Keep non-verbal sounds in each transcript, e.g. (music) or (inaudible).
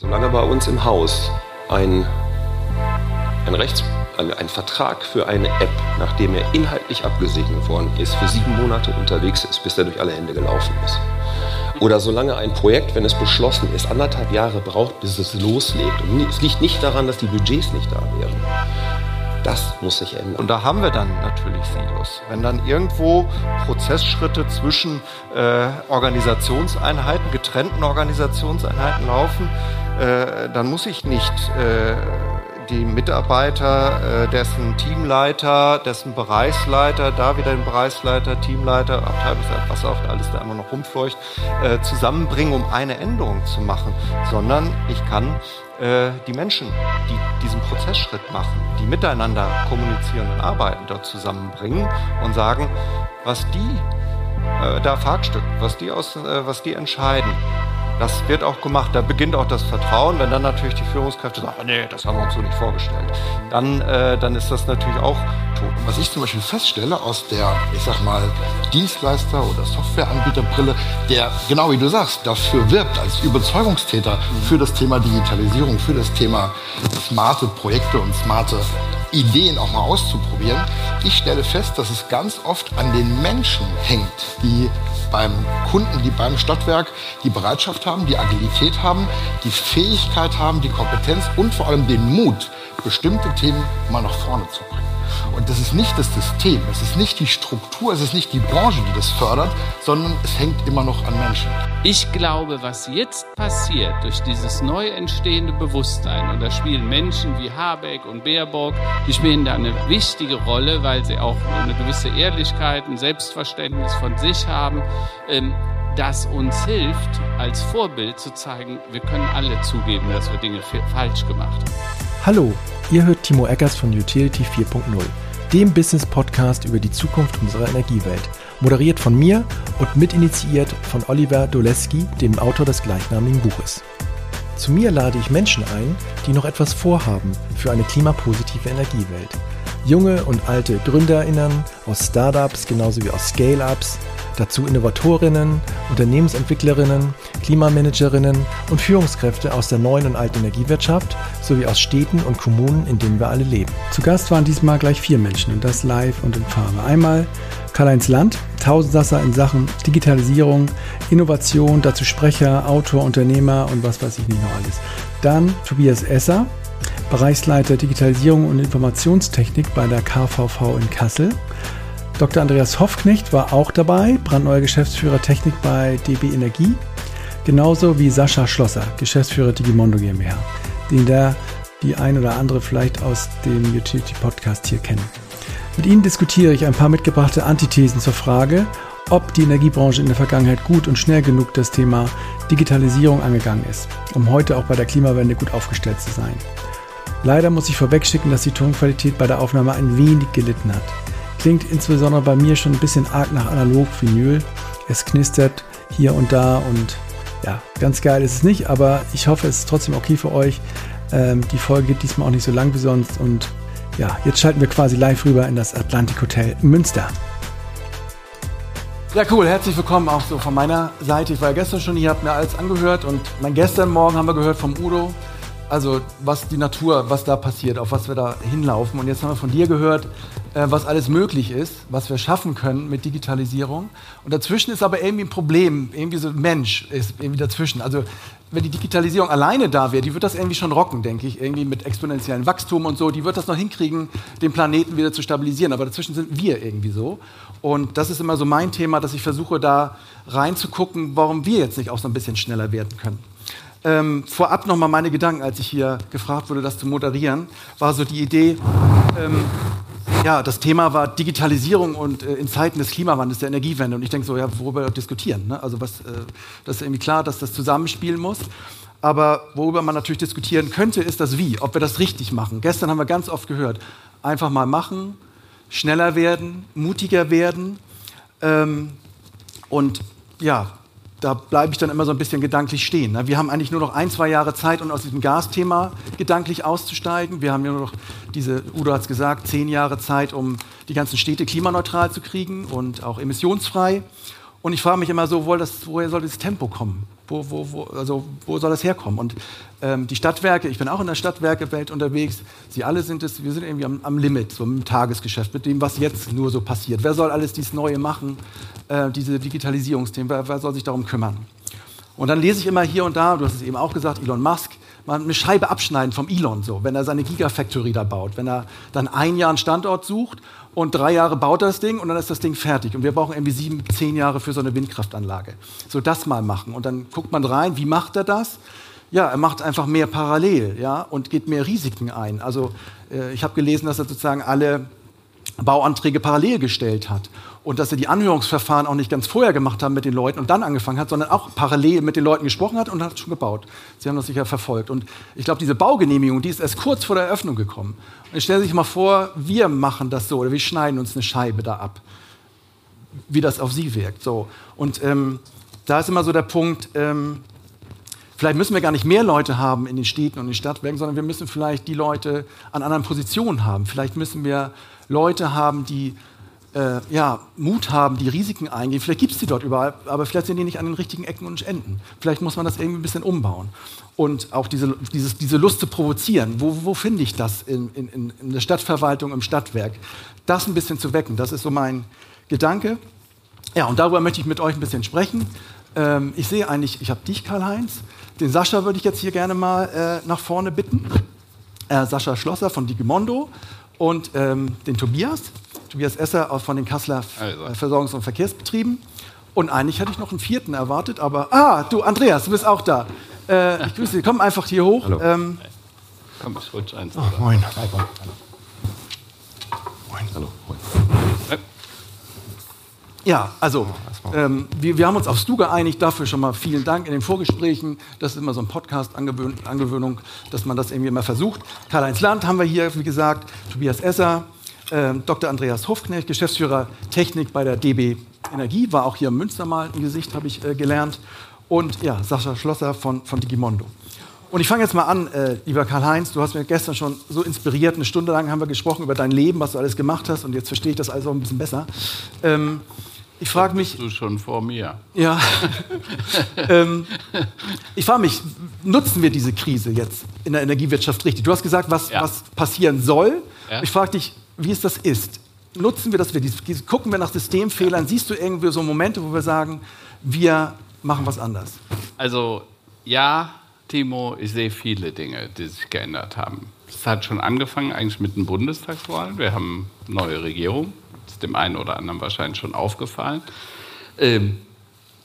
Solange bei uns im Haus ein, ein, Rechts, ein, ein Vertrag für eine App, nachdem er inhaltlich abgesegnet worden ist, für sieben Monate unterwegs ist, bis er durch alle Hände gelaufen ist. Oder solange ein Projekt, wenn es beschlossen ist, anderthalb Jahre braucht, bis es loslegt. Und es liegt nicht daran, dass die Budgets nicht da wären. Das muss sich ändern. Und da haben wir dann natürlich Silos. Wenn dann irgendwo Prozessschritte zwischen äh, Organisationseinheiten, getrennten Organisationseinheiten laufen, äh, dann muss ich nicht äh, die Mitarbeiter, äh, dessen Teamleiter, dessen Bereichsleiter, da wieder den Bereichsleiter, Teamleiter, Abteilungsleiter, was auch alles da immer noch rumfleucht, zusammenbringen, um eine Änderung zu machen, sondern ich kann die Menschen, die diesen Prozessschritt machen, die miteinander kommunizieren und arbeiten, dort zusammenbringen und sagen, was die da Fahrtstück, was die, aus, was die entscheiden, das wird auch gemacht. Da beginnt auch das Vertrauen. Wenn dann natürlich die Führungskräfte sagen, nee, das haben wir uns so nicht vorgestellt, dann, äh, dann ist das natürlich auch tot. Was ich zum Beispiel feststelle aus der, ich sag mal, Dienstleister- oder Softwareanbieterbrille, der, genau wie du sagst, dafür wirbt als Überzeugungstäter für das Thema Digitalisierung, für das Thema smarte Projekte und smarte Ideen auch mal auszuprobieren. Ich stelle fest, dass es ganz oft an den Menschen hängt, die beim Kunden, die beim Stadtwerk die Bereitschaft haben, die Agilität haben, die Fähigkeit haben, die Kompetenz und vor allem den Mut, bestimmte Themen mal nach vorne zu bringen. Und das ist nicht das System, es ist nicht die Struktur, es ist nicht die Branche, die das fördert, sondern es hängt immer noch an Menschen. Ich glaube, was jetzt passiert durch dieses neu entstehende Bewusstsein, und da spielen Menschen wie Habeck und Baerbock, die spielen da eine wichtige Rolle, weil sie auch eine gewisse Ehrlichkeit, ein Selbstverständnis von sich haben. Ähm, das uns hilft, als Vorbild zu zeigen, wir können alle zugeben, dass wir Dinge falsch gemacht haben. Hallo, ihr hört Timo Eckers von Utility 4.0, dem Business-Podcast über die Zukunft unserer Energiewelt. Moderiert von mir und mitinitiiert von Oliver Doleski, dem Autor des gleichnamigen Buches. Zu mir lade ich Menschen ein, die noch etwas vorhaben für eine klimapositive Energiewelt. Junge und alte GründerInnen aus Startups genauso wie aus Scale-Ups, Dazu Innovatorinnen, Unternehmensentwicklerinnen, Klimamanagerinnen und Führungskräfte aus der neuen und alten Energiewirtschaft sowie aus Städten und Kommunen, in denen wir alle leben. Zu Gast waren diesmal gleich vier Menschen und das live und in Farbe. Einmal Karl-Heinz Land, Tausendsasser in Sachen Digitalisierung, Innovation, dazu Sprecher, Autor, Unternehmer und was weiß ich nicht noch alles. Dann Tobias Esser, Bereichsleiter Digitalisierung und Informationstechnik bei der KVV in Kassel. Dr. Andreas Hoffknecht war auch dabei, brandneuer Geschäftsführer Technik bei DB Energie, genauso wie Sascha Schlosser, Geschäftsführer Digimondo GmbH, den der die ein oder andere vielleicht aus dem Utility Podcast hier kennen. Mit Ihnen diskutiere ich ein paar mitgebrachte Antithesen zur Frage, ob die Energiebranche in der Vergangenheit gut und schnell genug das Thema Digitalisierung angegangen ist, um heute auch bei der Klimawende gut aufgestellt zu sein. Leider muss ich vorwegschicken, dass die Tonqualität bei der Aufnahme ein wenig gelitten hat. Klingt insbesondere bei mir schon ein bisschen arg nach Analog-Vinyl. Es knistert hier und da und ja, ganz geil ist es nicht, aber ich hoffe, es ist trotzdem okay für euch. Ähm, die Folge geht diesmal auch nicht so lang wie sonst und ja, jetzt schalten wir quasi live rüber in das Atlantic Hotel Münster. Ja, cool. Herzlich willkommen auch so von meiner Seite. Ich war ja gestern schon hier, habe mir alles angehört und mein gestern Morgen haben wir gehört vom Udo, also was die Natur, was da passiert, auf was wir da hinlaufen. Und jetzt haben wir von dir gehört, äh, was alles möglich ist, was wir schaffen können mit Digitalisierung. Und dazwischen ist aber irgendwie ein Problem, irgendwie so Mensch ist irgendwie dazwischen. Also wenn die Digitalisierung alleine da wäre, die wird das irgendwie schon rocken, denke ich, irgendwie mit exponentiellem Wachstum und so, die wird das noch hinkriegen, den Planeten wieder zu stabilisieren. Aber dazwischen sind wir irgendwie so. Und das ist immer so mein Thema, dass ich versuche, da reinzugucken, warum wir jetzt nicht auch so ein bisschen schneller werden können. Ähm, vorab nochmal meine Gedanken, als ich hier gefragt wurde, das zu moderieren, war so die Idee, ähm, ja, das Thema war Digitalisierung und äh, in Zeiten des Klimawandels, der Energiewende. Und ich denke so, ja, worüber wir diskutieren. Ne? Also was, äh, das ist irgendwie klar, dass das zusammenspielen muss. Aber worüber man natürlich diskutieren könnte, ist das Wie, ob wir das richtig machen. Gestern haben wir ganz oft gehört, einfach mal machen, schneller werden, mutiger werden. Ähm, und ja, da bleibe ich dann immer so ein bisschen gedanklich stehen. Ne? Wir haben eigentlich nur noch ein, zwei Jahre Zeit, um aus diesem Gasthema gedanklich auszusteigen. Wir haben ja nur noch diese, Udo hat es gesagt, zehn Jahre Zeit, um die ganzen Städte klimaneutral zu kriegen und auch emissionsfrei. Und ich frage mich immer so, woher soll das Tempo kommen? Wo, wo, wo, also, wo soll das herkommen? Und ähm, die Stadtwerke, ich bin auch in der Stadtwerkewelt unterwegs, sie alle sind es, wir sind irgendwie am, am Limit, so im Tagesgeschäft, mit dem, was jetzt nur so passiert. Wer soll alles dieses Neue machen, äh, diese Digitalisierungsthemen, wer, wer soll sich darum kümmern? Und dann lese ich immer hier und da, du hast es eben auch gesagt, Elon Musk, mal eine Scheibe abschneiden vom Elon, so, wenn er seine Gigafactory da baut, wenn er dann ein Jahr einen Standort sucht und drei Jahre baut das Ding und dann ist das Ding fertig. Und wir brauchen irgendwie sieben, zehn Jahre für so eine Windkraftanlage. So das mal machen. Und dann guckt man rein, wie macht er das? Ja, er macht einfach mehr parallel ja, und geht mehr Risiken ein. Also äh, ich habe gelesen, dass er sozusagen alle Bauanträge parallel gestellt hat und dass er die Anhörungsverfahren auch nicht ganz vorher gemacht haben mit den Leuten und dann angefangen hat, sondern auch parallel mit den Leuten gesprochen hat und hat schon gebaut. Sie haben das sicher verfolgt. Und ich glaube, diese Baugenehmigung, die ist erst kurz vor der Eröffnung gekommen. Und ich stelle sich mal vor, wir machen das so oder wir schneiden uns eine Scheibe da ab, wie das auf Sie wirkt. So. Und ähm, da ist immer so der Punkt, ähm, Vielleicht müssen wir gar nicht mehr Leute haben in den Städten und in den Stadtwerken, sondern wir müssen vielleicht die Leute an anderen Positionen haben. Vielleicht müssen wir Leute haben, die äh, ja, Mut haben, die Risiken eingehen. Vielleicht gibt es die dort überall, aber vielleicht sind die nicht an den richtigen Ecken und Enden. Vielleicht muss man das irgendwie ein bisschen umbauen. Und auch diese, dieses, diese Lust zu provozieren, wo, wo finde ich das in, in, in der Stadtverwaltung, im Stadtwerk? Das ein bisschen zu wecken, das ist so mein Gedanke. Ja, und darüber möchte ich mit euch ein bisschen sprechen. Ähm, ich sehe eigentlich, ich habe dich, Karl-Heinz. Den Sascha würde ich jetzt hier gerne mal äh, nach vorne bitten. Äh, Sascha Schlosser von Digimondo und ähm, den Tobias. Tobias Esser von den Kasseler also. Versorgungs- und Verkehrsbetrieben. Und eigentlich hätte ich noch einen vierten erwartet, aber. Ah, du, Andreas, du bist auch da. Äh, ich grüße dich. Komm einfach hier hoch. Hallo. Ähm, Komm, ich rutsch eins. Oh, moin. Moin. Hallo. Moin. Ja, also, ähm, wir, wir, haben uns aufs Du geeinigt. Dafür schon mal vielen Dank in den Vorgesprächen. Das ist immer so ein Podcast-Angewöhnung, dass man das irgendwie immer versucht. Karl-Heinz Land haben wir hier, wie gesagt, Tobias Esser, äh, Dr. Andreas Hofknecht, Geschäftsführer Technik bei der DB Energie, war auch hier im Münster mal ein Gesicht, habe ich äh, gelernt. Und ja, Sascha Schlosser von, von Digimondo. Und ich fange jetzt mal an, äh, lieber Karl-Heinz, du hast mir gestern schon so inspiriert, eine Stunde lang haben wir gesprochen über dein Leben, was du alles gemacht hast und jetzt verstehe ich das alles auch ein bisschen besser. Ähm, ich frage mich. Du schon vor mir. Ja. (laughs) ähm, ich frage mich, nutzen wir diese Krise jetzt in der Energiewirtschaft richtig? Du hast gesagt, was, ja. was passieren soll. Ja. Ich frage dich, wie es das ist. Nutzen wir das, wir gucken wir nach Systemfehlern? Siehst du irgendwie so Momente, wo wir sagen, wir machen was anders? Also ja, Timo, ich sehe viele Dinge, die sich geändert haben. Es hat schon angefangen eigentlich mit den Bundestagswahlen. Wir haben eine neue Regierung. Das ist dem einen oder anderen wahrscheinlich schon aufgefallen. Ähm,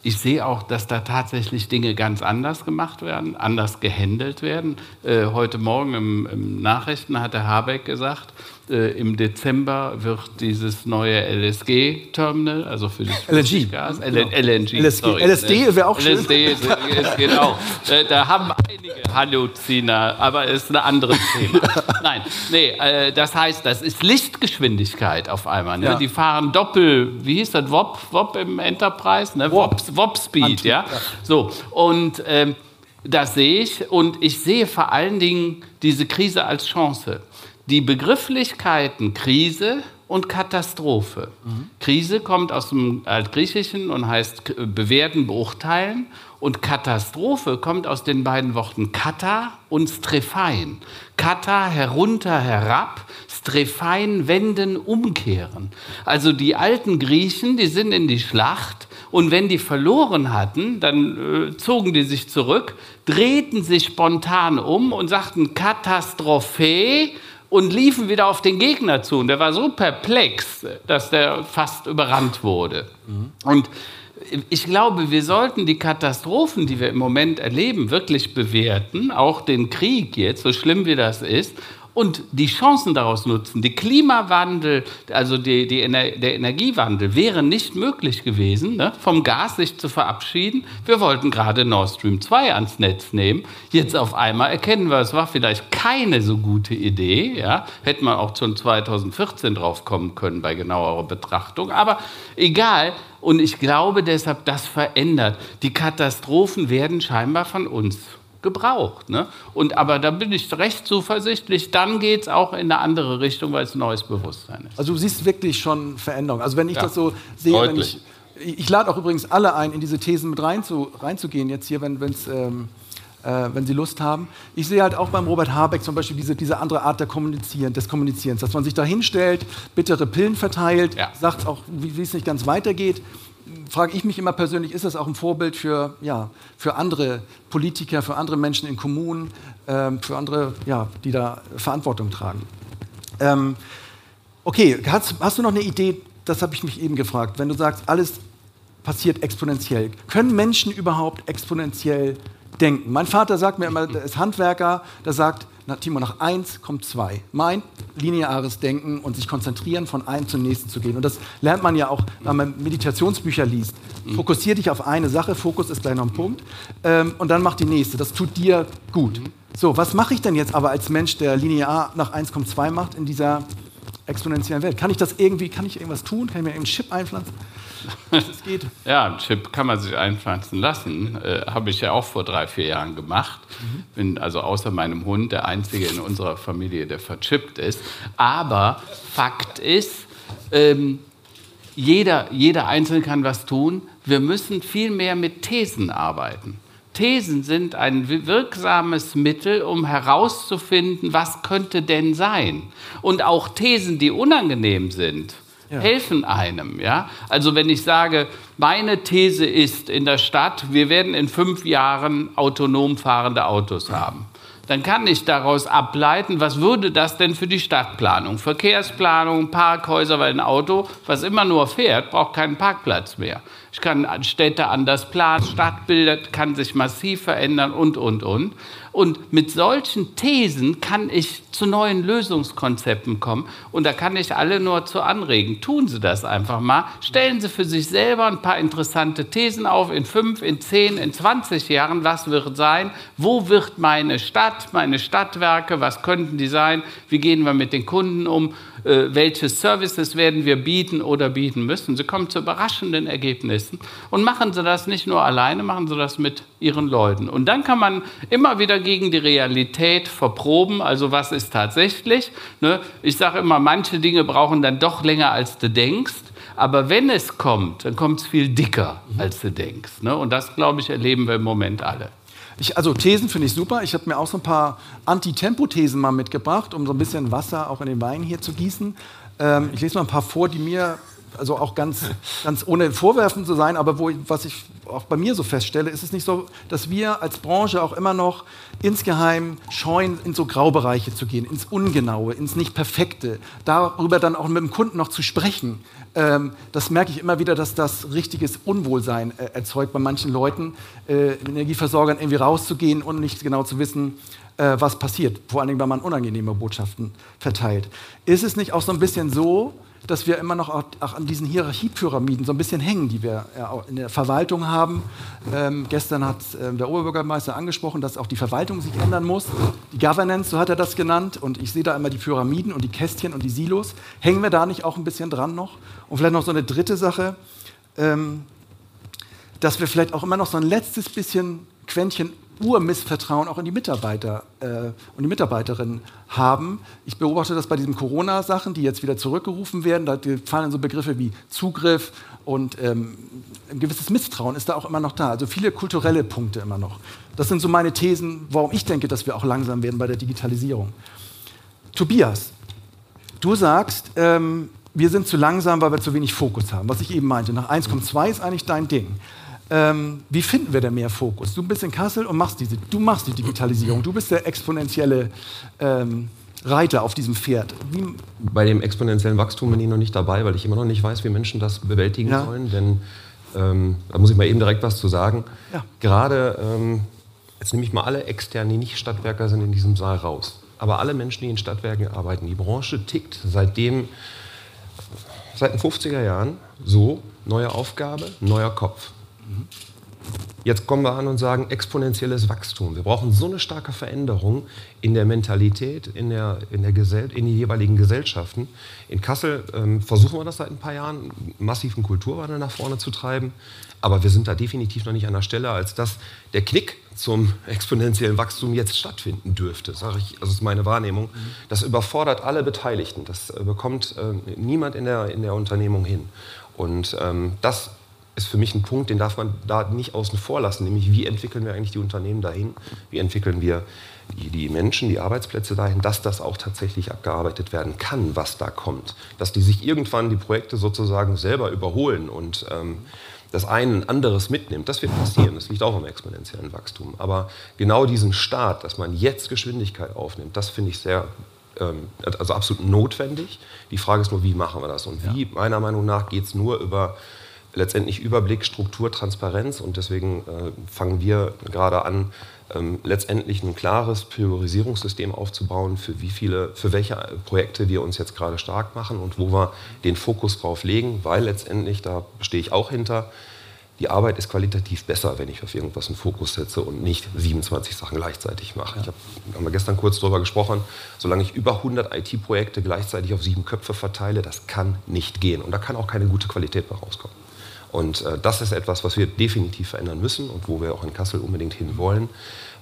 ich sehe auch, dass da tatsächlich Dinge ganz anders gemacht werden, anders gehandelt werden. Äh, heute Morgen im, im Nachrichten hat der Habeck gesagt, äh, Im Dezember wird dieses neue LSG-Terminal, also für das LNG. Gas, genau. LNG, LSG, sorry. LSD wäre auch schön. LSD ist, ist genau. Äh, da haben einige Halluziner, aber ist ein anderes Thema. (laughs) Nein, nee, äh, das heißt, das ist Lichtgeschwindigkeit auf einmal. Ne? Ja. Die fahren Doppel, wie hieß das, WOP, WOP im Enterprise? Ne? WOP, WOP Speed, ja? ja? So, und ähm, das sehe ich und ich sehe vor allen Dingen diese Krise als Chance die Begrifflichkeiten Krise und Katastrophe. Mhm. Krise kommt aus dem Altgriechischen und heißt bewerten, beurteilen. Und Katastrophe kommt aus den beiden Worten kata und strephein. Kata herunter, herab, strephein wenden, umkehren. Also die alten Griechen, die sind in die Schlacht und wenn die verloren hatten, dann äh, zogen die sich zurück, drehten sich spontan um und sagten Katastrophe und liefen wieder auf den Gegner zu. Und der war so perplex, dass der fast überrannt wurde. Mhm. Und ich glaube, wir sollten die Katastrophen, die wir im Moment erleben, wirklich bewerten, auch den Krieg jetzt, so schlimm wie das ist, und die Chancen daraus nutzen. Die Klimawandel, also die, die Ener der Energiewandel wäre nicht möglich gewesen, ne, vom Gas sich zu verabschieden. Wir wollten gerade Nord Stream 2 ans Netz nehmen. Jetzt auf einmal erkennen wir, es war vielleicht keine so gute Idee. Ja. Hätte man auch schon 2014 drauf kommen können bei genauerer Betrachtung. Aber egal. Und ich glaube deshalb, das verändert. Die Katastrophen werden scheinbar von uns gebraucht. Ne? Und, aber da bin ich recht zuversichtlich, dann geht es auch in eine andere Richtung, weil es ein neues Bewusstsein ist. Also du siehst wirklich schon Veränderungen. Also wenn ich ja, das so sehe, wenn ich ich lade auch übrigens alle ein, in diese Thesen mit rein zu, reinzugehen, jetzt hier, wenn es. Ähm, äh, wenn Sie Lust haben. Ich sehe halt auch beim Robert Habeck zum Beispiel diese, diese andere Art der Kommunizieren, des Kommunizierens, dass man sich da hinstellt, bittere Pillen verteilt, ja. sagt auch, wie es nicht ganz weitergeht. Frage ich mich immer persönlich, ist das auch ein Vorbild für, ja, für andere Politiker, für andere Menschen in Kommunen, ähm, für andere, ja, die da Verantwortung tragen? Ähm, okay, hast, hast du noch eine Idee? Das habe ich mich eben gefragt. Wenn du sagst, alles passiert exponentiell, können Menschen überhaupt exponentiell denken. Mein Vater sagt mir immer, der ist Handwerker, der sagt, na, Timo, nach eins kommt zwei. Mein lineares Denken und sich konzentrieren, von einem zum nächsten zu gehen. Und das lernt man ja auch, wenn man Meditationsbücher liest. Fokussier dich auf eine Sache, Fokus ist gleich noch ein Punkt. Ähm, und dann mach die nächste. Das tut dir gut. So, was mache ich denn jetzt aber als Mensch, der linear nach 1 kommt 2 macht in dieser exponentiellen Welt? Kann ich das irgendwie, kann ich irgendwas tun? Kann ich mir einen Chip einpflanzen? Es geht. (laughs) Ja, einen Chip kann man sich einpflanzen lassen. Äh, Habe ich ja auch vor drei, vier Jahren gemacht. Mhm. Bin also außer meinem Hund der Einzige in unserer Familie, der verchippt ist. Aber Fakt ist, ähm, jeder, jeder Einzelne kann was tun. Wir müssen viel mehr mit Thesen arbeiten. Thesen sind ein wirksames Mittel, um herauszufinden, was könnte denn sein. Und auch Thesen, die unangenehm sind, ja. helfen einem. Ja? Also wenn ich sage, meine These ist in der Stadt, wir werden in fünf Jahren autonom fahrende Autos haben dann kann ich daraus ableiten, was würde das denn für die Stadtplanung, Verkehrsplanung, Parkhäuser, weil ein Auto, was immer nur fährt, braucht keinen Parkplatz mehr. Ich kann Städte anders planen, Stadtbilder kann sich massiv verändern und, und, und. Und mit solchen Thesen kann ich zu neuen Lösungskonzepten kommen. Und da kann ich alle nur zu anregen. Tun Sie das einfach mal. Stellen Sie für sich selber ein paar interessante Thesen auf. In fünf, in zehn, in 20 Jahren, was wird sein? Wo wird meine Stadt, meine Stadtwerke, was könnten die sein? Wie gehen wir mit den Kunden um? Äh, welche Services werden wir bieten oder bieten müssen? Sie kommen zu überraschenden Ergebnissen. Und machen Sie das nicht nur alleine, machen Sie das mit Ihren Leuten. Und dann kann man immer wieder gegen die Realität verproben, also was ist tatsächlich. Ne? Ich sage immer, manche Dinge brauchen dann doch länger, als du denkst. Aber wenn es kommt, dann kommt es viel dicker, als du denkst. Ne? Und das, glaube ich, erleben wir im Moment alle. Ich, also Thesen finde ich super. Ich habe mir auch so ein paar Antitempo-Thesen mal mitgebracht, um so ein bisschen Wasser auch in den Wein hier zu gießen. Ähm, ich lese mal ein paar vor, die mir also auch ganz, ganz ohne vorwerfend zu sein, aber wo was ich auch bei mir so feststelle, ist es nicht so, dass wir als Branche auch immer noch insgeheim scheuen, in so Graubereiche zu gehen, ins Ungenaue, ins Nicht-Perfekte, darüber dann auch mit dem Kunden noch zu sprechen. Ähm, das merke ich immer wieder, dass das richtiges Unwohlsein äh, erzeugt bei manchen Leuten, äh, Energieversorgern irgendwie rauszugehen und nicht genau zu wissen, äh, was passiert, vor allen Dingen, wenn man unangenehme Botschaften verteilt. Ist es nicht auch so ein bisschen so, dass wir immer noch auch, an diesen Hierarchiepyramiden so ein bisschen hängen, die wir äh, in der Verwaltung haben. Ähm, gestern hat äh, der Oberbürgermeister angesprochen, dass auch die Verwaltung sich ändern muss. Die Governance, so hat er das genannt. Und ich sehe da immer die Pyramiden und die Kästchen und die Silos. Hängen wir da nicht auch ein bisschen dran noch? Und vielleicht noch so eine dritte Sache, ähm, dass wir vielleicht auch immer noch so ein letztes bisschen Quäntchen Urmissvertrauen auch in die Mitarbeiter äh, und die Mitarbeiterinnen haben. Ich beobachte das bei diesen Corona-Sachen, die jetzt wieder zurückgerufen werden. Da fallen so Begriffe wie Zugriff und ähm, ein gewisses Misstrauen ist da auch immer noch da. Also viele kulturelle Punkte immer noch. Das sind so meine Thesen, warum ich denke, dass wir auch langsam werden bei der Digitalisierung. Tobias, du sagst, ähm, wir sind zu langsam, weil wir zu wenig Fokus haben. Was ich eben meinte, nach 1,2 ist eigentlich dein Ding. Ähm, wie finden wir denn mehr Fokus? Du bist in Kassel und machst diese, du machst die Digitalisierung, du bist der exponentielle ähm, Reiter auf diesem Pferd. Wie Bei dem exponentiellen Wachstum bin ich noch nicht dabei, weil ich immer noch nicht weiß, wie Menschen das bewältigen ja. sollen. Denn ähm, da muss ich mal eben direkt was zu sagen. Ja. Gerade, ähm, jetzt nehme ich mal alle externen, die nicht Stadtwerker sind, in diesem Saal raus. Aber alle Menschen, die in Stadtwerken arbeiten, die Branche tickt seitdem, seit den 50er Jahren so, neue Aufgabe, neuer Kopf. Jetzt kommen wir an und sagen exponentielles Wachstum. Wir brauchen so eine starke Veränderung in der Mentalität, in, der, in, der Gesell in den jeweiligen Gesellschaften. In Kassel ähm, versuchen wir das seit ein paar Jahren, massiven Kulturwandel nach vorne zu treiben. Aber wir sind da definitiv noch nicht an der Stelle, als dass der Knick zum (laughs) exponentiellen Wachstum jetzt stattfinden dürfte, sage ich, also ist meine Wahrnehmung. Das überfordert alle Beteiligten. Das äh, bekommt äh, niemand in der, in der Unternehmung hin. Und ähm, das ist für mich ein Punkt, den darf man da nicht außen vor lassen, nämlich wie entwickeln wir eigentlich die Unternehmen dahin, wie entwickeln wir die, die Menschen, die Arbeitsplätze dahin, dass das auch tatsächlich abgearbeitet werden kann, was da kommt. Dass die sich irgendwann die Projekte sozusagen selber überholen und ähm, das eine ein anderes mitnimmt, das wird passieren. Das liegt auch am exponentiellen Wachstum. Aber genau diesen Start, dass man jetzt Geschwindigkeit aufnimmt, das finde ich sehr, ähm, also absolut notwendig. Die Frage ist nur, wie machen wir das? Und wie, meiner Meinung nach, geht es nur über letztendlich Überblick, Struktur, Transparenz. Und deswegen äh, fangen wir gerade an, ähm, letztendlich ein klares Priorisierungssystem aufzubauen, für wie viele, für welche Projekte wir uns jetzt gerade stark machen und wo wir den Fokus drauf legen, weil letztendlich, da stehe ich auch hinter, die Arbeit ist qualitativ besser, wenn ich auf irgendwas einen Fokus setze und nicht 27 Sachen gleichzeitig mache. Ja. Ich habe hab gestern kurz darüber gesprochen, solange ich über 100 IT-Projekte gleichzeitig auf sieben Köpfe verteile, das kann nicht gehen. Und da kann auch keine gute Qualität mehr rauskommen. Und äh, das ist etwas, was wir definitiv verändern müssen und wo wir auch in Kassel unbedingt hin wollen,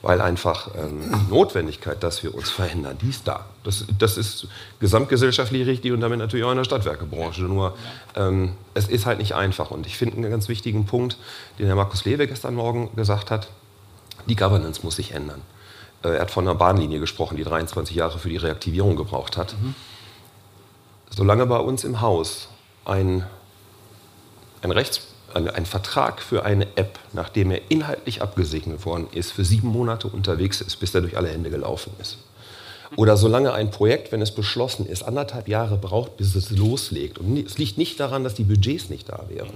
weil einfach ähm, die Notwendigkeit, dass wir uns verändern, die ist da. Das, das ist gesamtgesellschaftlich richtig und damit natürlich auch in der Stadtwerkebranche. Nur ähm, es ist halt nicht einfach. Und ich finde einen ganz wichtigen Punkt, den Herr Markus Lewe gestern Morgen gesagt hat, die Governance muss sich ändern. Äh, er hat von einer Bahnlinie gesprochen, die 23 Jahre für die Reaktivierung gebraucht hat. Mhm. Solange bei uns im Haus ein ein, Rechts, ein, Vertrag für eine App, nachdem er inhaltlich abgesegnet worden ist, für sieben Monate unterwegs ist, bis er durch alle Hände gelaufen ist. Oder solange ein Projekt, wenn es beschlossen ist, anderthalb Jahre braucht, bis es loslegt. Und es liegt nicht daran, dass die Budgets nicht da wären.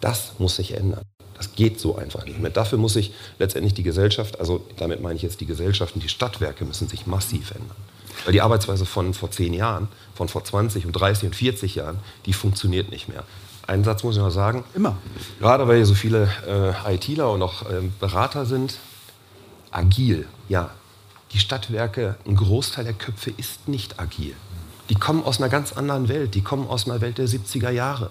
Das muss sich ändern. Das geht so einfach nicht mehr. Dafür muss sich letztendlich die Gesellschaft, also damit meine ich jetzt die Gesellschaften, die Stadtwerke müssen sich massiv ändern. Weil die Arbeitsweise von vor zehn Jahren, von vor 20 und 30 und 40 Jahren, die funktioniert nicht mehr. Einen Satz muss ich noch sagen. Immer. Gerade weil hier so viele äh, ITler und auch äh, Berater sind. Agil, ja. Die Stadtwerke, ein Großteil der Köpfe ist nicht agil. Die kommen aus einer ganz anderen Welt. Die kommen aus einer Welt der 70er Jahre.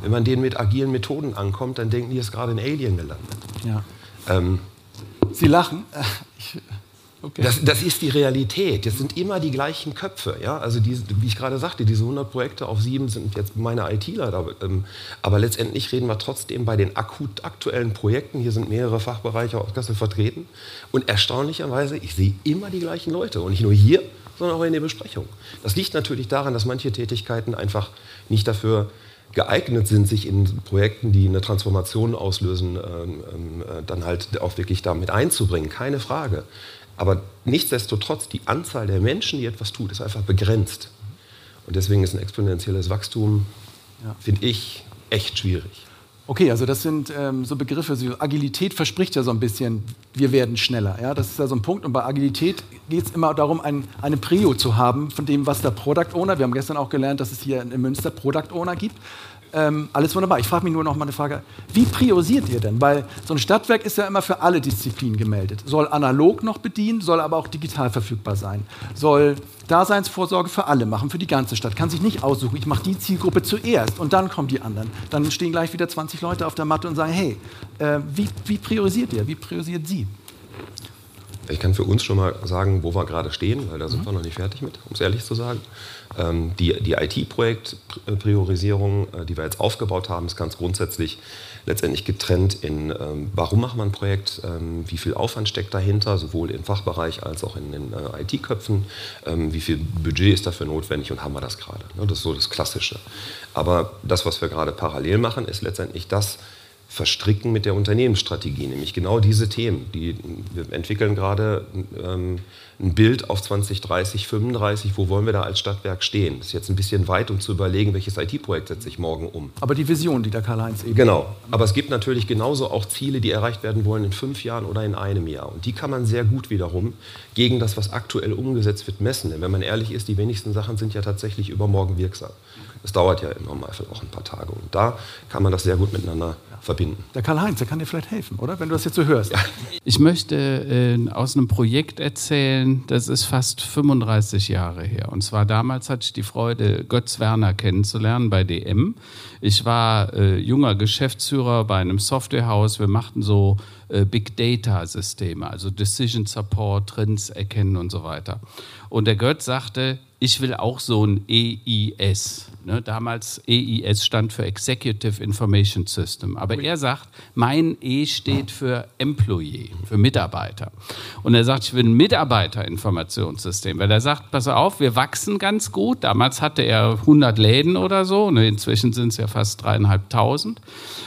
Wenn man denen mit agilen Methoden ankommt, dann denken die, es ist gerade ein Alien gelandet. Ja. Ähm, Sie lachen. (laughs) Ich, Okay. Das, das, ist die Realität. Das sind immer die gleichen Köpfe. Ja? Also die, wie ich gerade sagte, diese 100 Projekte auf sieben sind jetzt meine ITler. Da, ähm, aber letztendlich reden wir trotzdem bei den akut aktuellen Projekten. Hier sind mehrere Fachbereiche aus Kassel vertreten. Und erstaunlicherweise, ich sehe immer die gleichen Leute. Und nicht nur hier, sondern auch in der Besprechung. Das liegt natürlich daran, dass manche Tätigkeiten einfach nicht dafür geeignet sind, sich in Projekten, die eine Transformation auslösen, ähm, ähm, äh, dann halt auch wirklich damit einzubringen. Keine Frage. Aber nichtsdestotrotz, die Anzahl der Menschen, die etwas tut, ist einfach begrenzt. Und deswegen ist ein exponentielles Wachstum, ja. finde ich, echt schwierig. Okay, also das sind ähm, so Begriffe, so Agilität verspricht ja so ein bisschen, wir werden schneller. Ja? Das ist ja so ein Punkt. Und bei Agilität geht es immer darum, ein, eine Prio zu haben von dem, was der Product Owner, wir haben gestern auch gelernt, dass es hier in Münster Product Owner gibt, ähm, alles wunderbar. Ich frage mich nur noch mal eine Frage. Wie priorisiert ihr denn? Weil so ein Stadtwerk ist ja immer für alle Disziplinen gemeldet. Soll analog noch bedienen, soll aber auch digital verfügbar sein. Soll Daseinsvorsorge für alle machen, für die ganze Stadt. Kann sich nicht aussuchen, ich mache die Zielgruppe zuerst und dann kommen die anderen. Dann stehen gleich wieder 20 Leute auf der Matte und sagen, hey, äh, wie, wie priorisiert ihr? Wie priorisiert sie? Ich kann für uns schon mal sagen, wo wir gerade stehen, weil da sind mhm. wir noch nicht fertig mit, um es ehrlich zu sagen. Ähm, die die IT-Projektpriorisierung, äh, die wir jetzt aufgebaut haben, ist ganz grundsätzlich letztendlich getrennt in, ähm, warum macht man ein Projekt, ähm, wie viel Aufwand steckt dahinter, sowohl im Fachbereich als auch in den äh, IT-Köpfen, wie viel Budget ist dafür notwendig und haben wir das gerade. Ne? Das ist so das Klassische. Aber das, was wir gerade parallel machen, ist letztendlich das, verstricken mit der Unternehmensstrategie, nämlich genau diese Themen. Die, wir entwickeln gerade ähm, ein Bild auf 2030, 35, wo wollen wir da als Stadtwerk stehen. Das ist jetzt ein bisschen weit, um zu überlegen, welches IT-Projekt setze ich morgen um. Aber die Vision, die der Karl-Heinz eben... Genau, aber es gibt natürlich genauso auch Ziele, die erreicht werden wollen in fünf Jahren oder in einem Jahr. Und die kann man sehr gut wiederum gegen das, was aktuell umgesetzt wird, messen. Denn wenn man ehrlich ist, die wenigsten Sachen sind ja tatsächlich übermorgen wirksam. Das dauert ja im Normalfall auch ein paar Tage. Und da kann man das sehr gut miteinander verbinden. Der Karl-Heinz, der kann dir vielleicht helfen, oder? Wenn du das jetzt so hörst. Ja. Ich möchte äh, aus einem Projekt erzählen, das ist fast 35 Jahre her. Und zwar damals hatte ich die Freude, Götz Werner kennenzulernen bei DM. Ich war äh, junger Geschäftsführer bei einem Softwarehaus. Wir machten so äh, Big Data Systeme, also Decision Support, Trends erkennen und so weiter. Und der Götz sagte, ich will auch so ein EIS. Ne? Damals EIS stand für Executive Information System. Aber er sagt, mein E steht für Employee, für Mitarbeiter. Und er sagt, ich will ein Mitarbeiterinformationssystem, weil er sagt, pass auf, wir wachsen ganz gut. Damals hatte er 100 Läden oder so, ne? inzwischen sind es ja fast dreieinhalbtausend.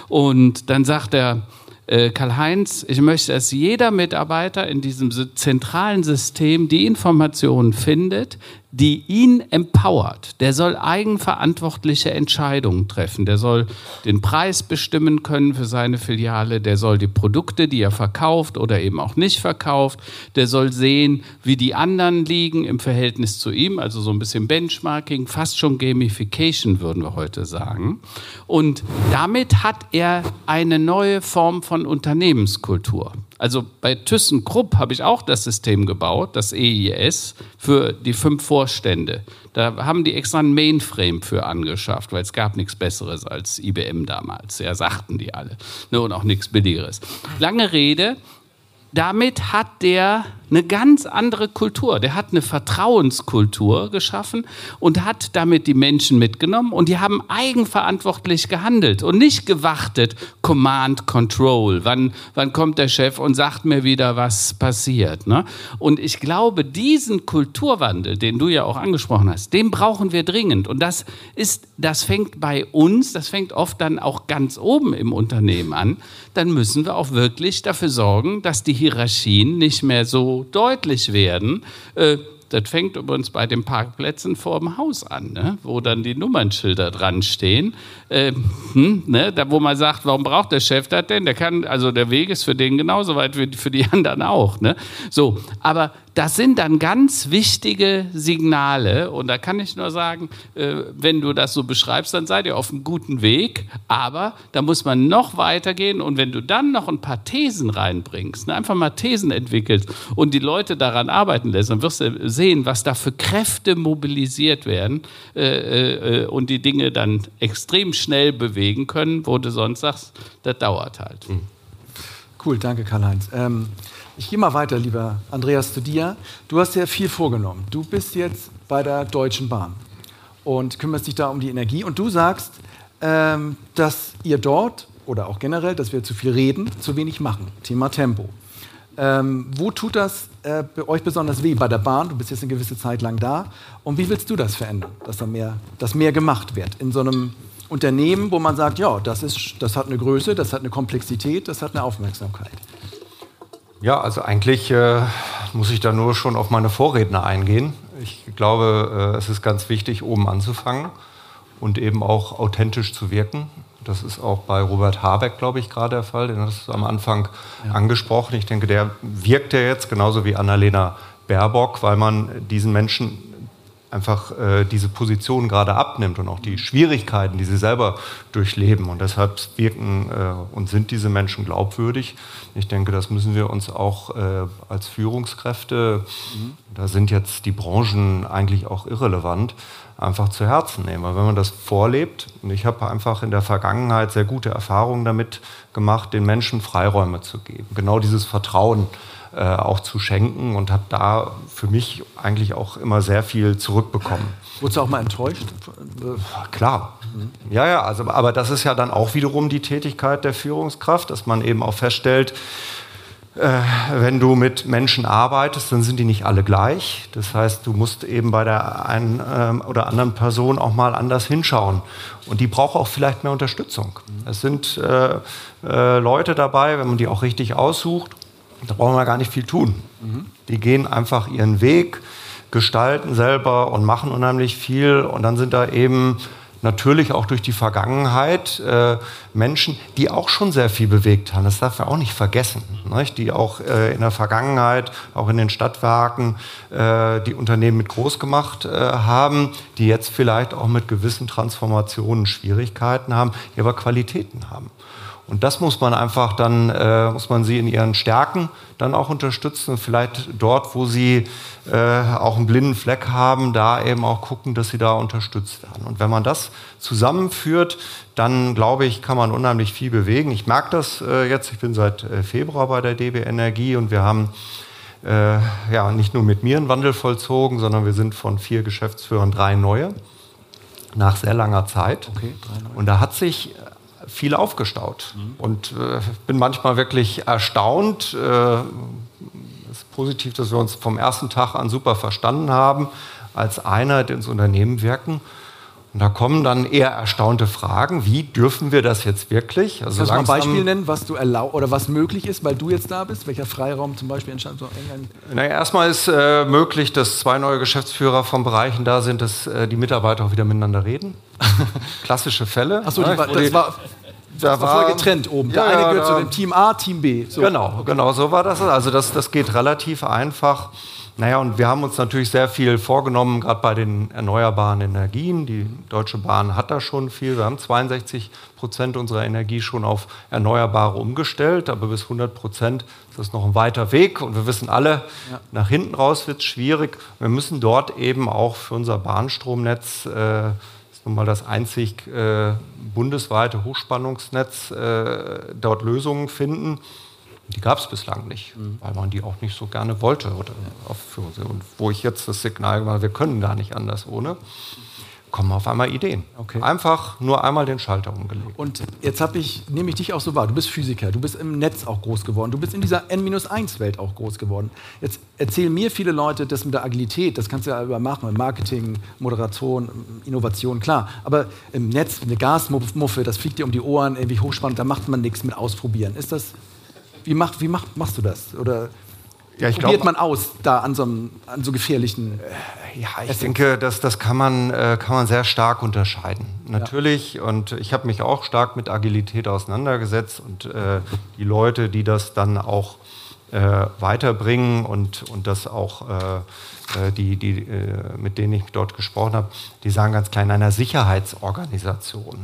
Und dann sagt er, äh, Karl-Heinz, ich möchte, dass jeder Mitarbeiter in diesem zentralen System die Informationen findet, die ihn empowert. Der soll eigenverantwortliche Entscheidungen treffen. Der soll den Preis bestimmen können für seine Filiale. Der soll die Produkte, die er verkauft oder eben auch nicht verkauft. Der soll sehen, wie die anderen liegen im Verhältnis zu ihm. Also so ein bisschen Benchmarking, fast schon Gamification würden wir heute sagen. Und damit hat er eine neue Form von Unternehmenskultur. Also bei ThyssenKrupp habe ich auch das System gebaut, das EIS, für die fünf Vorstände. Da haben die extra ein Mainframe für angeschafft, weil es gab nichts Besseres als IBM damals. Ja, sagten die alle. Ne, und auch nichts Billigeres. Lange Rede, damit hat der eine ganz andere Kultur. Der hat eine Vertrauenskultur geschaffen und hat damit die Menschen mitgenommen und die haben eigenverantwortlich gehandelt und nicht gewartet, Command, Control, wann, wann kommt der Chef und sagt mir wieder, was passiert. Ne? Und ich glaube, diesen Kulturwandel, den du ja auch angesprochen hast, den brauchen wir dringend. Und das ist, das fängt bei uns, das fängt oft dann auch ganz oben im Unternehmen an. Dann müssen wir auch wirklich dafür sorgen, dass die Hierarchien nicht mehr so deutlich werden. Äh, das fängt übrigens bei den Parkplätzen vor dem Haus an, ne? wo dann die Nummernschilder dran stehen. Ähm, hm, ne? da, wo man sagt, warum braucht der Chef das denn? Der kann, also der Weg ist für den genauso weit wie für die (laughs) anderen auch. Ne? So, aber das sind dann ganz wichtige Signale. Und da kann ich nur sagen, äh, wenn du das so beschreibst, dann seid ihr auf einem guten Weg. Aber da muss man noch weitergehen. Und wenn du dann noch ein paar Thesen reinbringst, ne, einfach mal Thesen entwickelst und die Leute daran arbeiten lässt, dann wirst du sehen, was da für Kräfte mobilisiert werden äh, äh, und die Dinge dann extrem schnell bewegen können, wo du sonst sagst, das dauert halt. Cool, danke Karl-Heinz. Ähm ich gehe mal weiter, lieber Andreas, zu dir. Du hast ja viel vorgenommen. Du bist jetzt bei der Deutschen Bahn und kümmerst dich da um die Energie. Und du sagst, ähm, dass ihr dort oder auch generell, dass wir zu viel reden, zu wenig machen. Thema Tempo. Ähm, wo tut das äh, euch besonders weh? Bei der Bahn, du bist jetzt eine gewisse Zeit lang da. Und wie willst du das verändern, dass da mehr, dass mehr gemacht wird in so einem Unternehmen, wo man sagt, ja, das, ist, das hat eine Größe, das hat eine Komplexität, das hat eine Aufmerksamkeit? Ja, also eigentlich äh, muss ich da nur schon auf meine Vorredner eingehen. Ich glaube, äh, es ist ganz wichtig, oben anzufangen und eben auch authentisch zu wirken. Das ist auch bei Robert Habeck, glaube ich, gerade der Fall. Den hast du am Anfang ja. angesprochen. Ich denke, der wirkt ja jetzt genauso wie Annalena Baerbock, weil man diesen Menschen einfach äh, diese Position gerade abnimmt und auch die Schwierigkeiten, die sie selber durchleben. Und deshalb wirken äh, und sind diese Menschen glaubwürdig. Ich denke, das müssen wir uns auch äh, als Führungskräfte, mhm. da sind jetzt die Branchen eigentlich auch irrelevant, einfach zu Herzen nehmen. Weil wenn man das vorlebt, und ich habe einfach in der Vergangenheit sehr gute Erfahrungen damit gemacht, den Menschen Freiräume zu geben. Genau dieses Vertrauen auch zu schenken und habe da für mich eigentlich auch immer sehr viel zurückbekommen. Wurdest du auch mal enttäuscht? Klar. Mhm. Ja, ja, also, aber das ist ja dann auch wiederum die Tätigkeit der Führungskraft, dass man eben auch feststellt, äh, wenn du mit Menschen arbeitest, dann sind die nicht alle gleich. Das heißt, du musst eben bei der einen äh, oder anderen Person auch mal anders hinschauen. Und die braucht auch vielleicht mehr Unterstützung. Es sind äh, äh, Leute dabei, wenn man die auch richtig aussucht, da brauchen wir gar nicht viel tun. Die gehen einfach ihren Weg, gestalten selber und machen unheimlich viel. Und dann sind da eben natürlich auch durch die Vergangenheit äh, Menschen, die auch schon sehr viel bewegt haben. Das darf man auch nicht vergessen. Nicht? Die auch äh, in der Vergangenheit, auch in den Stadtwerken, äh, die Unternehmen mit groß gemacht äh, haben, die jetzt vielleicht auch mit gewissen Transformationen Schwierigkeiten haben, die aber Qualitäten haben. Und das muss man einfach dann, äh, muss man sie in ihren Stärken dann auch unterstützen. Vielleicht dort, wo sie äh, auch einen blinden Fleck haben, da eben auch gucken, dass sie da unterstützt werden. Und wenn man das zusammenführt, dann glaube ich, kann man unheimlich viel bewegen. Ich merke das äh, jetzt, ich bin seit äh, Februar bei der DB Energie und wir haben äh, ja nicht nur mit mir einen Wandel vollzogen, sondern wir sind von vier Geschäftsführern drei neue nach sehr langer Zeit. Okay, und da hat sich viel aufgestaut. Mhm. Und äh, bin manchmal wirklich erstaunt. Äh, es ist positiv, dass wir uns vom ersten Tag an super verstanden haben, als Einheit ins Unternehmen wirken. Und da kommen dann eher erstaunte Fragen, wie dürfen wir das jetzt wirklich? Also Kannst du mal ein Beispiel nennen, was du erlaubst oder was möglich ist, weil du jetzt da bist? Welcher Freiraum zum Beispiel entstand so? Naja, erstmal ist äh, möglich, dass zwei neue Geschäftsführer von Bereichen da sind, dass äh, die Mitarbeiter auch wieder miteinander reden. (laughs) Klassische Fälle. Achso, ne? das war da war voll getrennt oben. Der ja, eine gehört zu dem Team A, Team B. So. Genau, genau, so war das. Also das, das geht relativ einfach. Naja, und wir haben uns natürlich sehr viel vorgenommen, gerade bei den erneuerbaren Energien. Die Deutsche Bahn hat da schon viel. Wir haben 62 Prozent unserer Energie schon auf Erneuerbare umgestellt, aber bis 100 Prozent ist das noch ein weiter Weg. Und wir wissen alle, ja. nach hinten raus wird es schwierig. Wir müssen dort eben auch für unser Bahnstromnetz, äh, ist nun mal das einzig äh, bundesweite Hochspannungsnetz, äh, dort Lösungen finden. Die gab es bislang nicht, mhm. weil man die auch nicht so gerne wollte. Oder und wo ich jetzt das Signal gemacht wir können gar nicht anders ohne, kommen auf einmal Ideen. Okay. Einfach nur einmal den Schalter umgelegt. Und jetzt habe ich, nehme ich dich auch so wahr, du bist Physiker, du bist im Netz auch groß geworden, du bist in dieser N-1-Welt auch groß geworden. Jetzt erzählen mir viele Leute, das mit der Agilität, das kannst du ja über machen, Marketing, Moderation, Innovation, klar. Aber im Netz, eine Gasmuffe, das fliegt dir um die Ohren, irgendwie hochspannend, da macht man nichts mit ausprobieren. Ist das wie, macht, wie macht, machst du das? Oder ja, probiert glaub, man aus da an so, an so gefährlichen? Äh, ja, ich denke, das, das kann, man, äh, kann man sehr stark unterscheiden. Natürlich, ja. und ich habe mich auch stark mit Agilität auseinandergesetzt und äh, die Leute, die das dann auch äh, weiterbringen und, und das auch, äh, äh, die, die, mit denen ich dort gesprochen habe, die sagen ganz klar, in einer Sicherheitsorganisation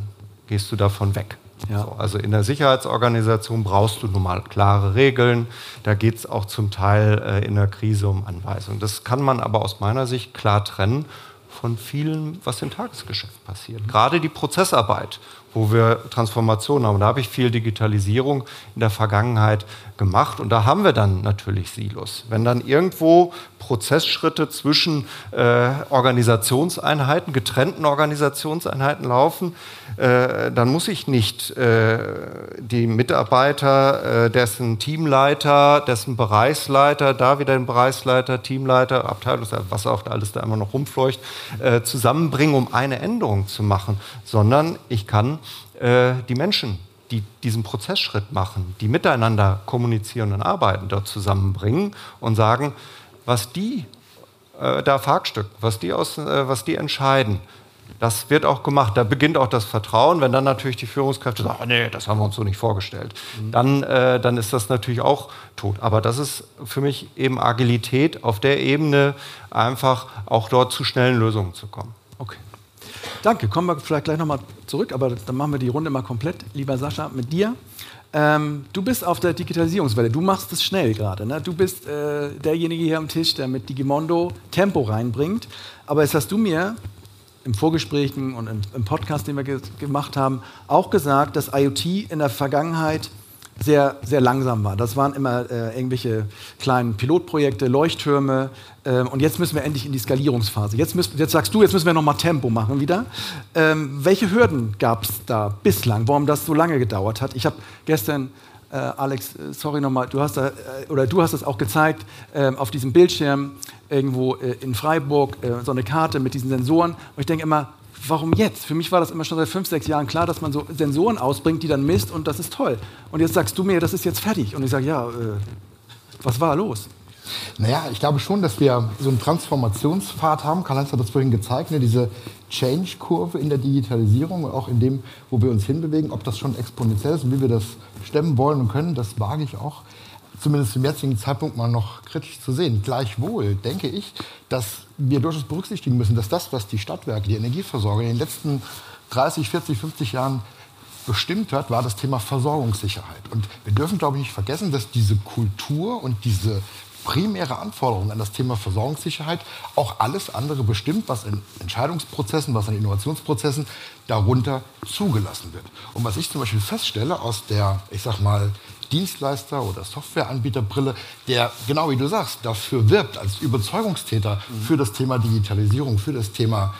gehst du davon weg. Ja. So, also in der Sicherheitsorganisation brauchst du nun mal klare Regeln. Da geht es auch zum Teil äh, in der Krise um Anweisungen. Das kann man aber aus meiner Sicht klar trennen von vielen, was im Tagesgeschäft passiert. Gerade die Prozessarbeit, wo wir Transformation haben. Da habe ich viel Digitalisierung in der Vergangenheit gemacht und da haben wir dann natürlich Silos. Wenn dann irgendwo Prozessschritte zwischen äh, Organisationseinheiten, getrennten Organisationseinheiten laufen, äh, dann muss ich nicht äh, die Mitarbeiter, äh, dessen Teamleiter, dessen Bereichsleiter, da wieder den Bereichsleiter, Teamleiter, Abteilungsleiter, was auch alles da immer noch rumfleucht, äh, zusammenbringen, um eine Änderung zu machen, sondern ich kann äh, die Menschen die diesen Prozessschritt machen, die miteinander kommunizieren und arbeiten, dort zusammenbringen und sagen, was die äh, da Fragstück, was die, aus, äh, was die entscheiden, das wird auch gemacht. Da beginnt auch das Vertrauen. Wenn dann natürlich die Führungskräfte sagen, oh, nee, das haben wir uns so nicht vorgestellt, mhm. dann, äh, dann ist das natürlich auch tot. Aber das ist für mich eben Agilität auf der Ebene, einfach auch dort zu schnellen Lösungen zu kommen. Okay. Danke. Kommen wir vielleicht gleich nochmal zurück, aber dann machen wir die Runde mal komplett. Lieber Sascha, mit dir. Ähm, du bist auf der Digitalisierungswelle, du machst es schnell gerade. Ne? Du bist äh, derjenige hier am Tisch, der mit Digimondo Tempo reinbringt. Aber jetzt hast du mir im Vorgespräch und im Podcast, den wir ge gemacht haben, auch gesagt, dass IoT in der Vergangenheit sehr, sehr langsam war. Das waren immer äh, irgendwelche kleinen Pilotprojekte, Leuchttürme. Äh, und jetzt müssen wir endlich in die Skalierungsphase. Jetzt, müssen, jetzt sagst du, jetzt müssen wir nochmal Tempo machen wieder. Ähm, welche Hürden gab es da bislang? Warum das so lange gedauert hat? Ich habe gestern äh, Alex, äh, sorry nochmal, du hast da, äh, oder du hast es auch gezeigt äh, auf diesem Bildschirm irgendwo äh, in Freiburg äh, so eine Karte mit diesen Sensoren. Und ich denke immer, warum jetzt? Für mich war das immer schon seit fünf, sechs Jahren klar, dass man so Sensoren ausbringt, die dann misst und das ist toll. Und jetzt sagst du mir, das ist jetzt fertig. Und ich sage, ja, was war los? Naja, ich glaube schon, dass wir so einen Transformationspfad haben. Karl-Heinz hat das vorhin gezeigt, ne? diese Change-Kurve in der Digitalisierung und auch in dem, wo wir uns hinbewegen. Ob das schon exponentiell ist und wie wir das stemmen wollen und können, das wage ich auch zumindest zum jetzigen Zeitpunkt mal noch kritisch zu sehen. Gleichwohl denke ich, dass wir durchaus berücksichtigen müssen, dass das, was die Stadtwerke, die Energieversorger in den letzten 30, 40, 50 Jahren bestimmt hat, war das Thema Versorgungssicherheit. Und wir dürfen, glaube ich, nicht vergessen, dass diese Kultur und diese primäre Anforderung an das Thema Versorgungssicherheit auch alles andere bestimmt, was in Entscheidungsprozessen, was in Innovationsprozessen darunter zugelassen wird. Und was ich zum Beispiel feststelle aus der, ich sag mal, Dienstleister oder Softwareanbieterbrille, der, genau wie du sagst, dafür wirbt als Überzeugungstäter mhm. für das Thema Digitalisierung, für das Thema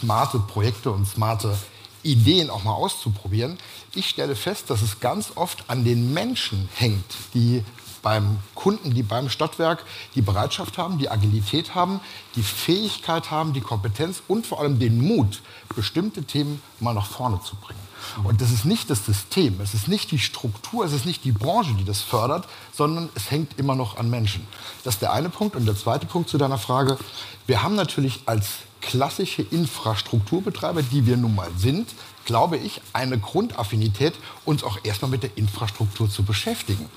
smarte Projekte und smarte Ideen auch mal auszuprobieren. Ich stelle fest, dass es ganz oft an den Menschen hängt, die beim Kunden, die beim Stadtwerk die Bereitschaft haben, die Agilität haben, die Fähigkeit haben, die Kompetenz und vor allem den Mut, bestimmte Themen mal nach vorne zu bringen. Und das ist nicht das System, es ist nicht die Struktur, es ist nicht die Branche, die das fördert, sondern es hängt immer noch an Menschen. Das ist der eine Punkt. Und der zweite Punkt zu deiner Frage. Wir haben natürlich als klassische Infrastrukturbetreiber, die wir nun mal sind, glaube ich, eine Grundaffinität, uns auch erstmal mit der Infrastruktur zu beschäftigen.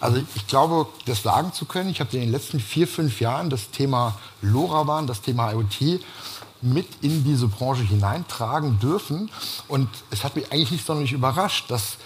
Also ich glaube, das sagen zu können, ich habe in den letzten vier, fünf Jahren das Thema LoRaWAN, das Thema IoT mit in diese Branche hineintragen dürfen. Und es hat mich eigentlich nicht sonderlich überrascht, dass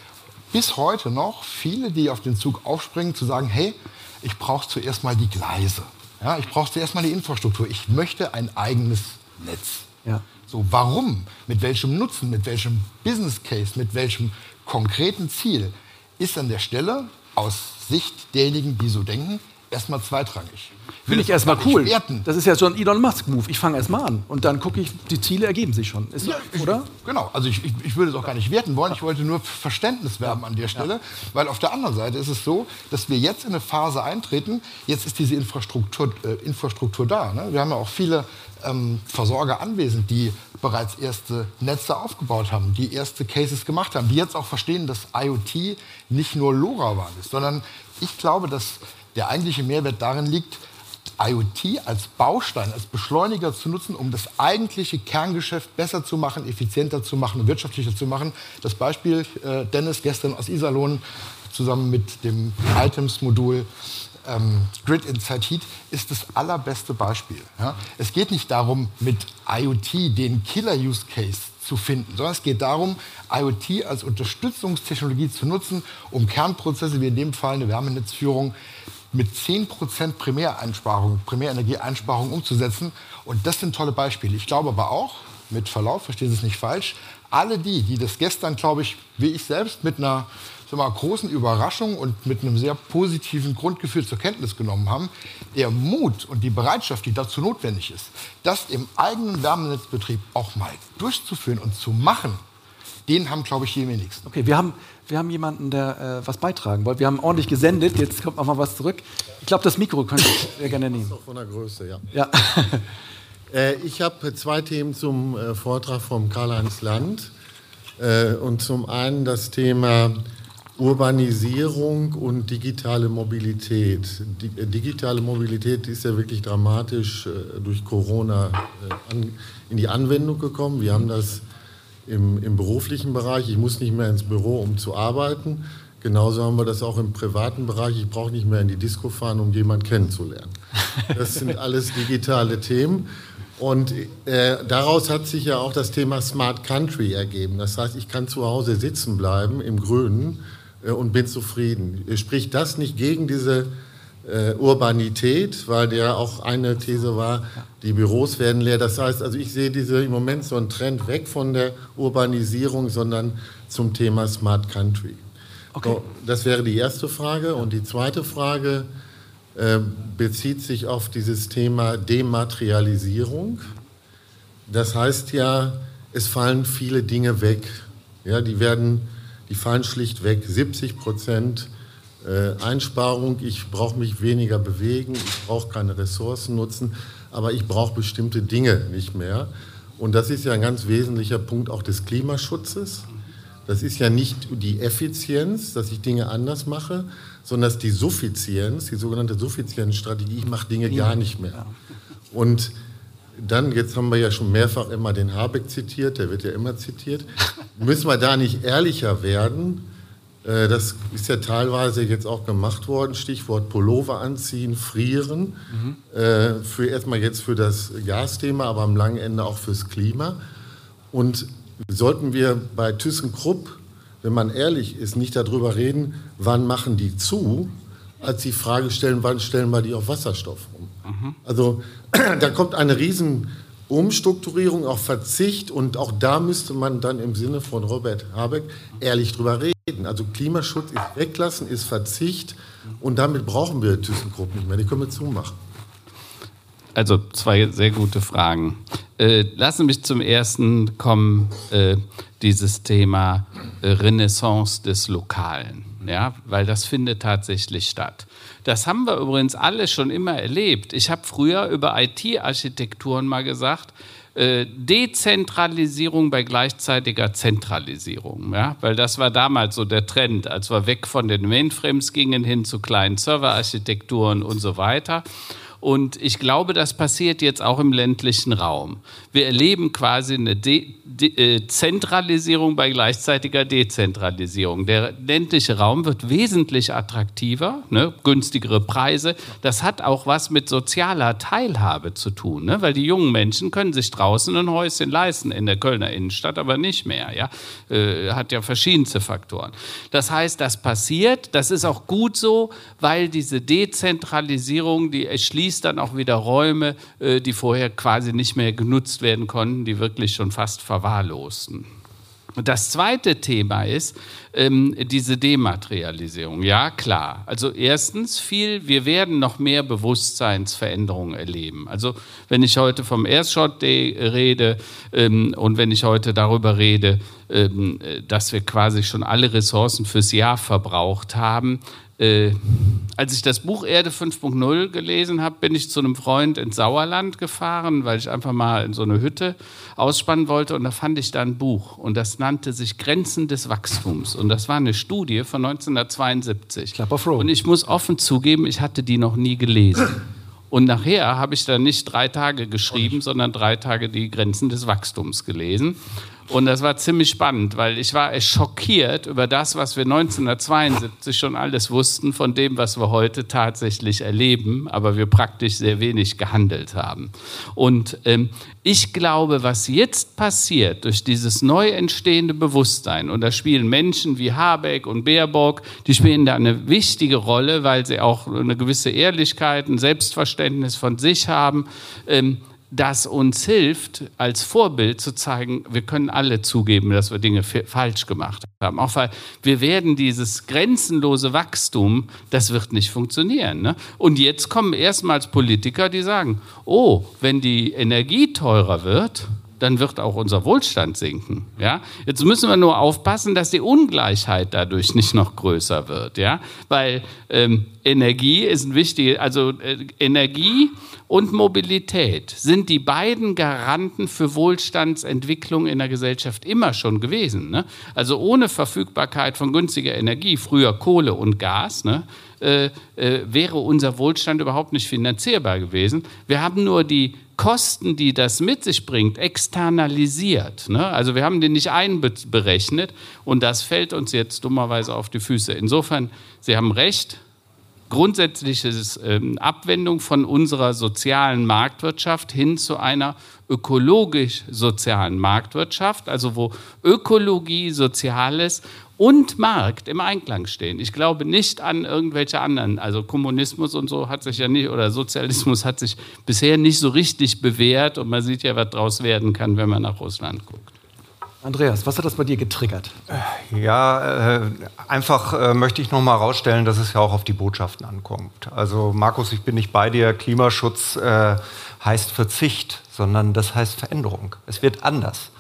bis heute noch viele, die auf den Zug aufspringen, zu sagen, hey, ich brauche zuerst mal die Gleise. Ja, ich brauche zuerst mal die Infrastruktur. Ich möchte ein eigenes Netz. Ja. So, warum? Mit welchem Nutzen? Mit welchem Business Case? Mit welchem konkreten Ziel? Ist an der Stelle aus Sicht derjenigen, die so denken, erstmal zweitrangig. Finde ich erstmal cool. Werten. Das ist ja so ein Elon Musk-Move. Ich fange erstmal an und dann gucke ich, die Ziele ergeben sich schon. Ist, ja, ich, oder? Genau. Also ich, ich, ich, würde es auch gar nicht werten wollen. Ich wollte nur Verständnis werben an der Stelle. Ja. Weil auf der anderen Seite ist es so, dass wir jetzt in eine Phase eintreten. Jetzt ist diese Infrastruktur, äh, Infrastruktur da. Ne? Wir haben ja auch viele ähm, Versorger anwesend, die bereits erste Netze aufgebaut haben, die erste Cases gemacht haben, die jetzt auch verstehen, dass IoT nicht nur LoRaWAN ist, sondern ich glaube, dass der eigentliche Mehrwert darin liegt, IoT als Baustein, als Beschleuniger zu nutzen, um das eigentliche Kerngeschäft besser zu machen, effizienter zu machen, wirtschaftlicher zu machen. Das Beispiel äh, Dennis gestern aus Iserlohn zusammen mit dem Items-Modul ähm, Grid Inside Heat ist das allerbeste Beispiel. Ja? Es geht nicht darum, mit IoT den Killer-Use-Case zu finden, sondern es geht darum, IoT als Unterstützungstechnologie zu nutzen, um Kernprozesse wie in dem Fall eine Wärmenetzführung mit 10% Primäreinsparung, Primärenergieeinsparung umzusetzen. Und das sind tolle Beispiele. Ich glaube aber auch, mit Verlauf, verstehen Sie es nicht falsch, alle die, die das gestern, glaube ich, wie ich selbst, mit einer mal, großen Überraschung und mit einem sehr positiven Grundgefühl zur Kenntnis genommen haben, der Mut und die Bereitschaft, die dazu notwendig ist, das im eigenen Wärmenetzbetrieb auch mal durchzuführen und zu machen, den haben, glaube ich, die wenigsten. Okay, wir haben, wir haben jemanden, der äh, was beitragen wollte. Wir haben ordentlich gesendet, jetzt kommt noch mal was zurück. Ich glaube, das Mikro könnte ich sehr gerne nehmen. Das ist auch von der Größe, ja. ja. (laughs) äh, ich habe zwei Themen zum äh, Vortrag vom Karl-Heinz Land. Äh, und zum einen das Thema Urbanisierung und digitale Mobilität. Die, digitale Mobilität ist ja wirklich dramatisch durch Corona an, in die Anwendung gekommen. Wir haben das im, im beruflichen Bereich. Ich muss nicht mehr ins Büro, um zu arbeiten. Genauso haben wir das auch im privaten Bereich. Ich brauche nicht mehr in die Disco fahren, um jemanden kennenzulernen. Das sind (laughs) alles digitale Themen. Und äh, daraus hat sich ja auch das Thema Smart Country ergeben. Das heißt, ich kann zu Hause sitzen bleiben im Grünen äh, und bin zufrieden. Spricht das nicht gegen diese äh, Urbanität, weil der auch eine These war, die Büros werden leer. Das heißt, also ich sehe diese im Moment so einen Trend weg von der Urbanisierung, sondern zum Thema Smart Country. Okay. So, das wäre die erste Frage. Und die zweite Frage äh, bezieht sich auf dieses Thema Dematerialisierung. Das heißt ja, es fallen viele Dinge weg. Ja, die werden, die fallen schlicht weg. 70 Prozent äh, Einsparung, ich brauche mich weniger bewegen, ich brauche keine Ressourcen nutzen, aber ich brauche bestimmte Dinge nicht mehr. Und das ist ja ein ganz wesentlicher Punkt auch des Klimaschutzes. Das ist ja nicht die Effizienz, dass ich Dinge anders mache, sondern dass die Suffizienz, die sogenannte Suffizienzstrategie, ich mache Dinge gar nicht mehr. Und dann, jetzt haben wir ja schon mehrfach immer den Habeck zitiert, der wird ja immer zitiert, müssen wir da nicht ehrlicher werden? Äh, das ist ja teilweise jetzt auch gemacht worden. Stichwort Pullover anziehen, frieren. Mhm. Für erstmal jetzt für das Gasthema, aber am langen Ende auch fürs Klima. Und sollten wir bei ThyssenKrupp, wenn man ehrlich ist, nicht darüber reden, wann machen die zu, als die Frage stellen, wann stellen wir die auf Wasserstoff um. Mhm. Also (clears throat) da kommt eine riesen Umstrukturierung, auch Verzicht und auch da müsste man dann im Sinne von Robert Habeck ehrlich drüber reden. Trennen. Also Klimaschutz ist weglassen, ist Verzicht und damit brauchen wir ThyssenKrupp nicht mehr. Die können wir zumachen. Also zwei sehr gute Fragen. Äh, lassen mich zum ersten kommen, äh, dieses Thema äh, Renaissance des Lokalen. Ja, weil das findet tatsächlich statt. Das haben wir übrigens alle schon immer erlebt. Ich habe früher über IT-Architekturen mal gesagt, Dezentralisierung bei gleichzeitiger Zentralisierung. Ja? Weil das war damals so der Trend, als wir weg von den Mainframes gingen hin zu kleinen Serverarchitekturen und so weiter. Und ich glaube, das passiert jetzt auch im ländlichen Raum. Wir erleben quasi eine De De äh, Zentralisierung bei gleichzeitiger Dezentralisierung. Der ländliche Raum wird wesentlich attraktiver, ne? günstigere Preise. Das hat auch was mit sozialer Teilhabe zu tun, ne? weil die jungen Menschen können sich draußen ein Häuschen leisten in der Kölner Innenstadt, aber nicht mehr. Ja? Äh, hat ja verschiedenste Faktoren. Das heißt, das passiert. Das ist auch gut so, weil diese Dezentralisierung, die erschließt schließt dann auch wieder Räume, äh, die vorher quasi nicht mehr genutzt werden konnten, die wirklich schon fast verwahrlosten. Das zweite Thema ist ähm, diese Dematerialisierung. Ja, klar. Also erstens viel, wir werden noch mehr Bewusstseinsveränderungen erleben. Also wenn ich heute vom Airshot Day rede ähm, und wenn ich heute darüber rede, ähm, dass wir quasi schon alle Ressourcen fürs Jahr verbraucht haben, äh, als ich das Buch Erde 5.0 gelesen habe, bin ich zu einem Freund ins Sauerland gefahren, weil ich einfach mal in so eine Hütte ausspannen wollte. Und da fand ich da ein Buch. Und das nannte sich Grenzen des Wachstums. Und das war eine Studie von 1972. Und ich muss offen zugeben, ich hatte die noch nie gelesen. Und nachher habe ich dann nicht drei Tage geschrieben, sondern drei Tage die Grenzen des Wachstums gelesen. Und das war ziemlich spannend, weil ich war schockiert über das, was wir 1972 schon alles wussten, von dem, was wir heute tatsächlich erleben, aber wir praktisch sehr wenig gehandelt haben. Und ähm, ich glaube, was jetzt passiert durch dieses neu entstehende Bewusstsein, und da spielen Menschen wie Habeck und Baerbock, die spielen da eine wichtige Rolle, weil sie auch eine gewisse Ehrlichkeit, ein Selbstverständnis von sich haben. Ähm, das uns hilft, als Vorbild zu zeigen, wir können alle zugeben, dass wir Dinge falsch gemacht haben. Auch weil wir werden dieses grenzenlose Wachstum, das wird nicht funktionieren. Ne? Und jetzt kommen erstmals Politiker, die sagen, oh, wenn die Energie teurer wird, dann wird auch unser Wohlstand sinken. Ja? Jetzt müssen wir nur aufpassen, dass die Ungleichheit dadurch nicht noch größer wird. Ja? Weil ähm, Energie ist ein wichtiges, also äh, Energie und Mobilität sind die beiden Garanten für Wohlstandsentwicklung in der Gesellschaft immer schon gewesen. Ne? Also ohne Verfügbarkeit von günstiger Energie, früher Kohle und Gas, ne? äh, äh, wäre unser Wohlstand überhaupt nicht finanzierbar gewesen. Wir haben nur die Kosten, die das mit sich bringt, externalisiert. Ne? Also wir haben den nicht einberechnet und das fällt uns jetzt dummerweise auf die Füße. Insofern, Sie haben recht, grundsätzliche ähm, Abwendung von unserer sozialen Marktwirtschaft hin zu einer ökologisch-sozialen Marktwirtschaft, also wo Ökologie, Soziales und Markt im Einklang stehen. Ich glaube nicht an irgendwelche anderen. Also Kommunismus und so hat sich ja nicht, oder Sozialismus hat sich bisher nicht so richtig bewährt und man sieht ja, was daraus werden kann, wenn man nach Russland guckt. Andreas, was hat das bei dir getriggert? Ja, äh, einfach äh, möchte ich noch mal herausstellen, dass es ja auch auf die Botschaften ankommt. Also Markus, ich bin nicht bei dir. Klimaschutz äh, heißt Verzicht, sondern das heißt Veränderung. Es wird anders.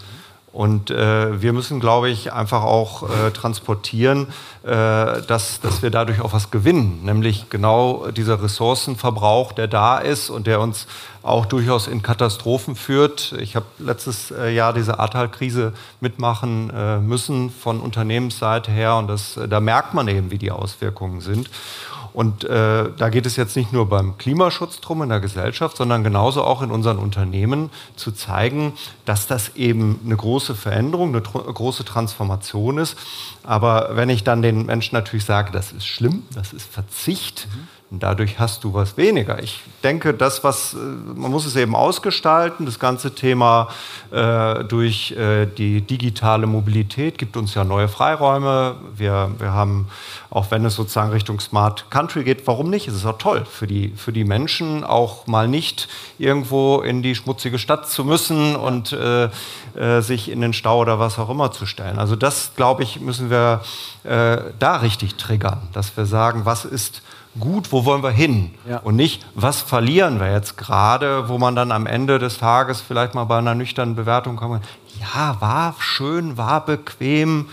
Und äh, wir müssen, glaube ich, einfach auch äh, transportieren, äh, dass, dass wir dadurch auch was gewinnen, nämlich genau dieser Ressourcenverbrauch, der da ist und der uns auch durchaus in Katastrophen führt. Ich habe letztes äh, Jahr diese Ahrtal-Krise mitmachen äh, müssen von Unternehmensseite her und das, da merkt man eben, wie die Auswirkungen sind. Und äh, da geht es jetzt nicht nur beim Klimaschutz drum in der Gesellschaft, sondern genauso auch in unseren Unternehmen zu zeigen, dass das eben eine große Veränderung, eine große Transformation ist. Aber wenn ich dann den Menschen natürlich sage, das ist schlimm, das ist Verzicht, mhm Und dadurch hast du was weniger. Ich denke, das, was äh, man muss es eben ausgestalten, das ganze Thema äh, durch äh, die digitale Mobilität gibt uns ja neue Freiräume. Wir, wir haben, auch wenn es sozusagen Richtung Smart Country geht, warum nicht? Es ist auch toll für die, für die Menschen, auch mal nicht irgendwo in die schmutzige Stadt zu müssen und äh, äh, sich in den Stau oder was auch immer zu stellen. Also das, glaube ich, müssen wir äh, da richtig triggern, dass wir sagen, was ist gut, wo wollen wir hin? Ja. Und nicht, was verlieren wir jetzt gerade, wo man dann am Ende des Tages vielleicht mal bei einer nüchternen Bewertung kommt. Ja, war schön, war bequem,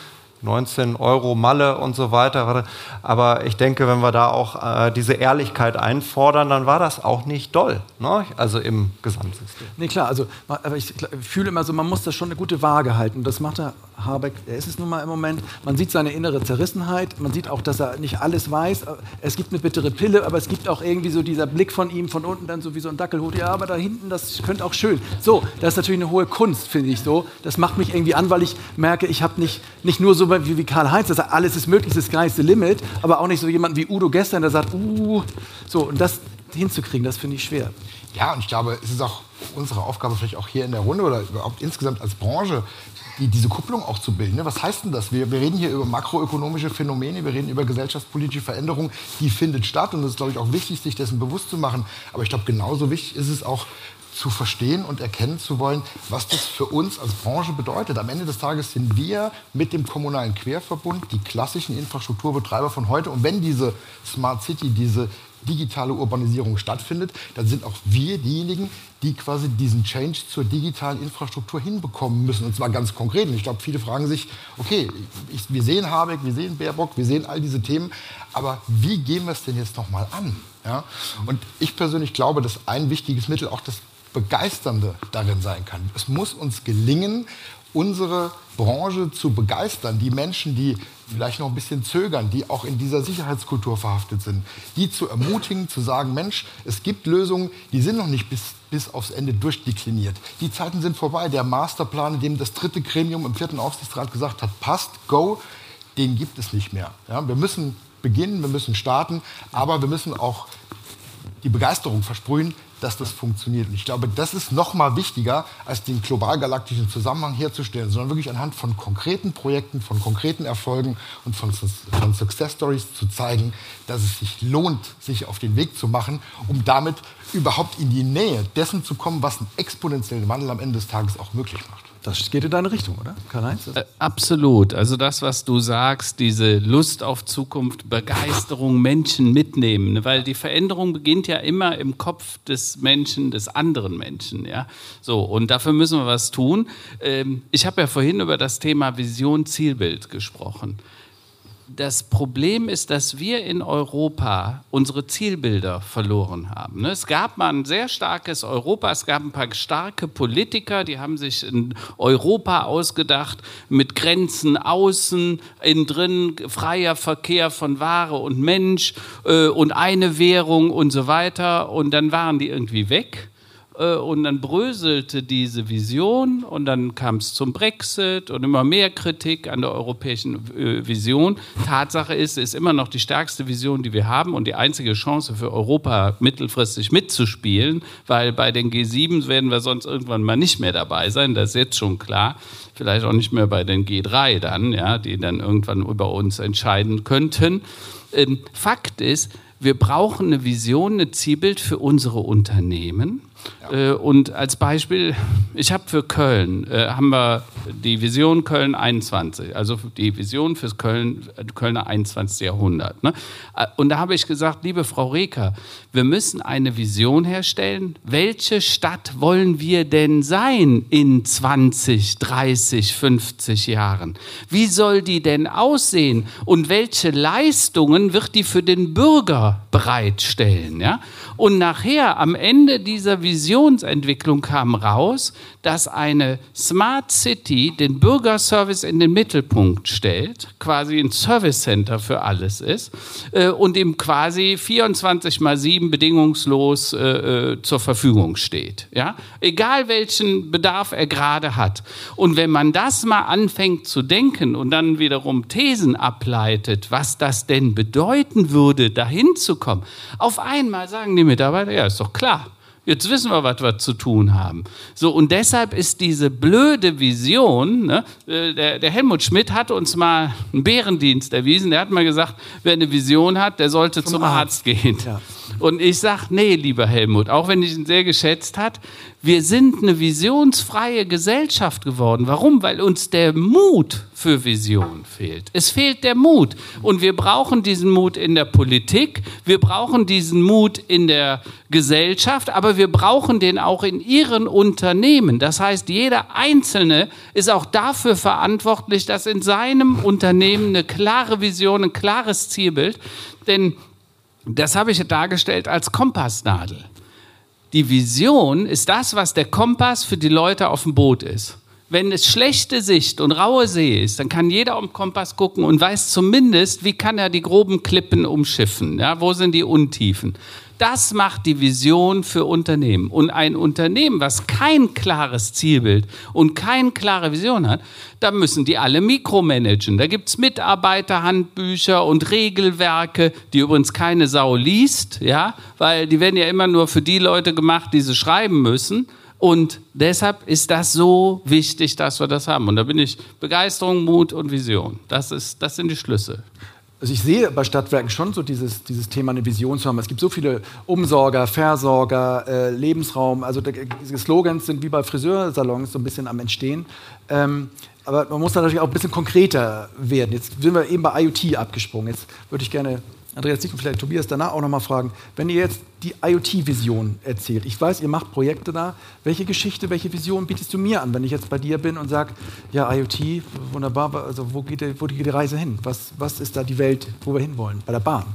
19 Euro Malle und so weiter. Aber ich denke, wenn wir da auch äh, diese Ehrlichkeit einfordern, dann war das auch nicht doll. Ne? Also im Gesamtsystem. Nee, klar. Also, aber ich fühle immer so, man muss das schon eine gute Waage halten. Das macht der Habeck, er ist es nun mal im Moment. Man sieht seine innere Zerrissenheit. Man sieht auch, dass er nicht alles weiß. Es gibt eine bittere Pille, aber es gibt auch irgendwie so dieser Blick von ihm von unten dann so wie so ein Dackelhut. Ja, aber da hinten, das könnte auch schön. So, das ist natürlich eine hohe Kunst, finde ich so. Das macht mich irgendwie an, weil ich merke, ich habe nicht, nicht nur so wie, wie Karl-Heinz, der sagt, alles ist möglich, das the limit, aber auch nicht so jemand wie Udo gestern, der sagt, uh, so, und das hinzukriegen, das finde ich schwer. Ja, und ich glaube, es ist auch unsere Aufgabe, vielleicht auch hier in der Runde oder überhaupt insgesamt als Branche, die, diese Kupplung auch zu bilden. Ne? Was heißt denn das? Wir, wir reden hier über makroökonomische Phänomene, wir reden über gesellschaftspolitische Veränderung, die findet statt und es ist, glaube ich, auch wichtig, sich dessen bewusst zu machen. Aber ich glaube, genauso wichtig ist es auch, zu verstehen und erkennen zu wollen, was das für uns als Branche bedeutet. Am Ende des Tages sind wir mit dem kommunalen Querverbund die klassischen Infrastrukturbetreiber von heute. Und wenn diese Smart City, diese digitale Urbanisierung stattfindet, dann sind auch wir diejenigen, die quasi diesen Change zur digitalen Infrastruktur hinbekommen müssen. Und zwar ganz konkret. Und ich glaube, viele fragen sich, okay, ich, wir sehen Habeck, wir sehen Baerbock, wir sehen all diese Themen, aber wie gehen wir es denn jetzt nochmal an? Ja? Und ich persönlich glaube, dass ein wichtiges Mittel auch das Begeisternde darin sein kann. Es muss uns gelingen, unsere Branche zu begeistern, die Menschen, die vielleicht noch ein bisschen zögern, die auch in dieser Sicherheitskultur verhaftet sind, die zu ermutigen, zu sagen, Mensch, es gibt Lösungen, die sind noch nicht bis, bis aufs Ende durchdekliniert. Die Zeiten sind vorbei. Der Masterplan, in dem das dritte Gremium im vierten Aufsichtsrat gesagt hat, passt, go, den gibt es nicht mehr. Ja, wir müssen beginnen, wir müssen starten, aber wir müssen auch die Begeisterung versprühen, dass das funktioniert. Und ich glaube, das ist noch mal wichtiger, als den global-galaktischen Zusammenhang herzustellen, sondern wirklich anhand von konkreten Projekten, von konkreten Erfolgen und von, von Success Stories zu zeigen, dass es sich lohnt, sich auf den Weg zu machen, um damit überhaupt in die Nähe dessen zu kommen, was einen exponentiellen Wandel am Ende des Tages auch möglich macht. Das geht in deine Richtung, oder? Karl-Heinz? Äh, absolut. Also das, was du sagst, diese Lust auf Zukunft, Begeisterung, Menschen mitnehmen. Ne? Weil die Veränderung beginnt ja immer im Kopf des Menschen, des anderen Menschen. Ja? So, und dafür müssen wir was tun. Ähm, ich habe ja vorhin über das Thema Vision, Zielbild gesprochen das Problem ist, dass wir in Europa unsere Zielbilder verloren haben. Ne? Es gab mal ein sehr starkes Europa, es gab ein paar starke Politiker, die haben sich in Europa ausgedacht mit Grenzen außen, innen drin freier Verkehr von Ware und Mensch äh, und eine Währung und so weiter. Und dann waren die irgendwie weg. Äh, und dann bröselte diese Vision und dann kam es zum Brexit und immer mehr Kritik an der europäischen äh, Vision. Tatsache ist, es ist immer noch die stärkste Vision, die wir haben und die einzige Chance für Europa mittelfristig mitzuspielen, weil bei den G7 werden wir sonst irgendwann mal nicht mehr dabei sein, das ist jetzt schon klar. Vielleicht auch nicht mehr bei den G3 dann, ja, die dann irgendwann über uns entscheiden könnten. Ähm, Fakt ist, wir brauchen eine Vision, ein Zielbild für unsere Unternehmen Äh, und als Beispiel, ich habe für Köln, äh, haben wir die Vision Köln 21, also die Vision fürs Köln, Kölner 21. Jahrhundert. Ne? Äh, und da habe ich gesagt, liebe Frau Reker, wir müssen eine Vision herstellen. Welche Stadt wollen wir denn sein in 20, 30, 50 Jahren? Wie soll die denn aussehen? Und welche Leistungen wird die für den Bürger bereitstellen? Ja? Und nachher, am Ende dieser Visionsentwicklung kam raus, dass eine Smart City den Bürgerservice in den Mittelpunkt stellt, quasi ein Service Center für alles ist äh, und ihm quasi 24 mal 7 bedingungslos äh, äh, zur Verfügung steht. Ja? Egal welchen Bedarf er gerade hat. Und wenn man das mal anfängt zu denken und dann wiederum Thesen ableitet, was das denn bedeuten würde, dahin zu kommen, auf einmal sagen die Mitarbeiter, ja, ist doch klar. Jetzt wissen wir, was wir zu tun haben. So, und deshalb ist diese blöde Vision, ne, äh, der, der, Helmut Schmidt hat uns mal einen Bärendienst erwiesen. Der hat mal gesagt, wer eine Vision hat, der sollte zum, zum Arzt. Arzt, gehen. Ja. Und ich sage, nee, lieber Helmut, auch wenn ich ihn sehr geschätzt hat, wir sind eine visionsfreie Gesellschaft geworden. Warum? Weil uns der Mut für Vision fehlt. Es fehlt der Mut. Und wir brauchen diesen Mut in der Politik, wir brauchen diesen Mut in der Gesellschaft, aber wir brauchen den auch in ihren Unternehmen. Das heißt, jeder Einzelne ist auch dafür verantwortlich, dass in seinem Unternehmen eine klare Vision, ein klares Zielbild, denn das habe ich dargestellt als Kompassnadel. Die Vision ist das, was der Kompass für die Leute auf dem Boot ist. Wenn es schlechte Sicht und raue See ist, dann kann jeder am Kompass gucken und weiß zumindest, wie kann er die groben Klippen umschiffen. Ja, wo sind die Untiefen? Das macht die Vision für Unternehmen. Und ein Unternehmen, was kein klares Zielbild und keine klare Vision hat, da müssen die alle mikromanagen. Da gibt es Mitarbeiterhandbücher und Regelwerke, die übrigens keine Sau liest, ja, weil die werden ja immer nur für die Leute gemacht, die sie schreiben müssen. Und deshalb ist das so wichtig, dass wir das haben. Und da bin ich Begeisterung, Mut und Vision. Das, ist, das sind die Schlüssel. Also ich sehe bei Stadtwerken schon so dieses, dieses Thema, eine Vision zu haben. Es gibt so viele Umsorger, Versorger, äh, Lebensraum. Also diese Slogans sind wie bei Friseursalons so ein bisschen am Entstehen. Ähm, aber man muss natürlich auch ein bisschen konkreter werden. Jetzt sind wir eben bei IoT abgesprungen. Jetzt würde ich gerne Andreas Dick und vielleicht Tobias danach auch nochmal fragen, wenn ihr jetzt die IoT-Vision erzählt, ich weiß, ihr macht Projekte da, welche Geschichte, welche Vision bietest du mir an, wenn ich jetzt bei dir bin und sage, ja, IoT, wunderbar, also wo geht, die, wo geht die Reise hin? Was, was ist da die Welt, wo wir hinwollen? Bei der Bahn?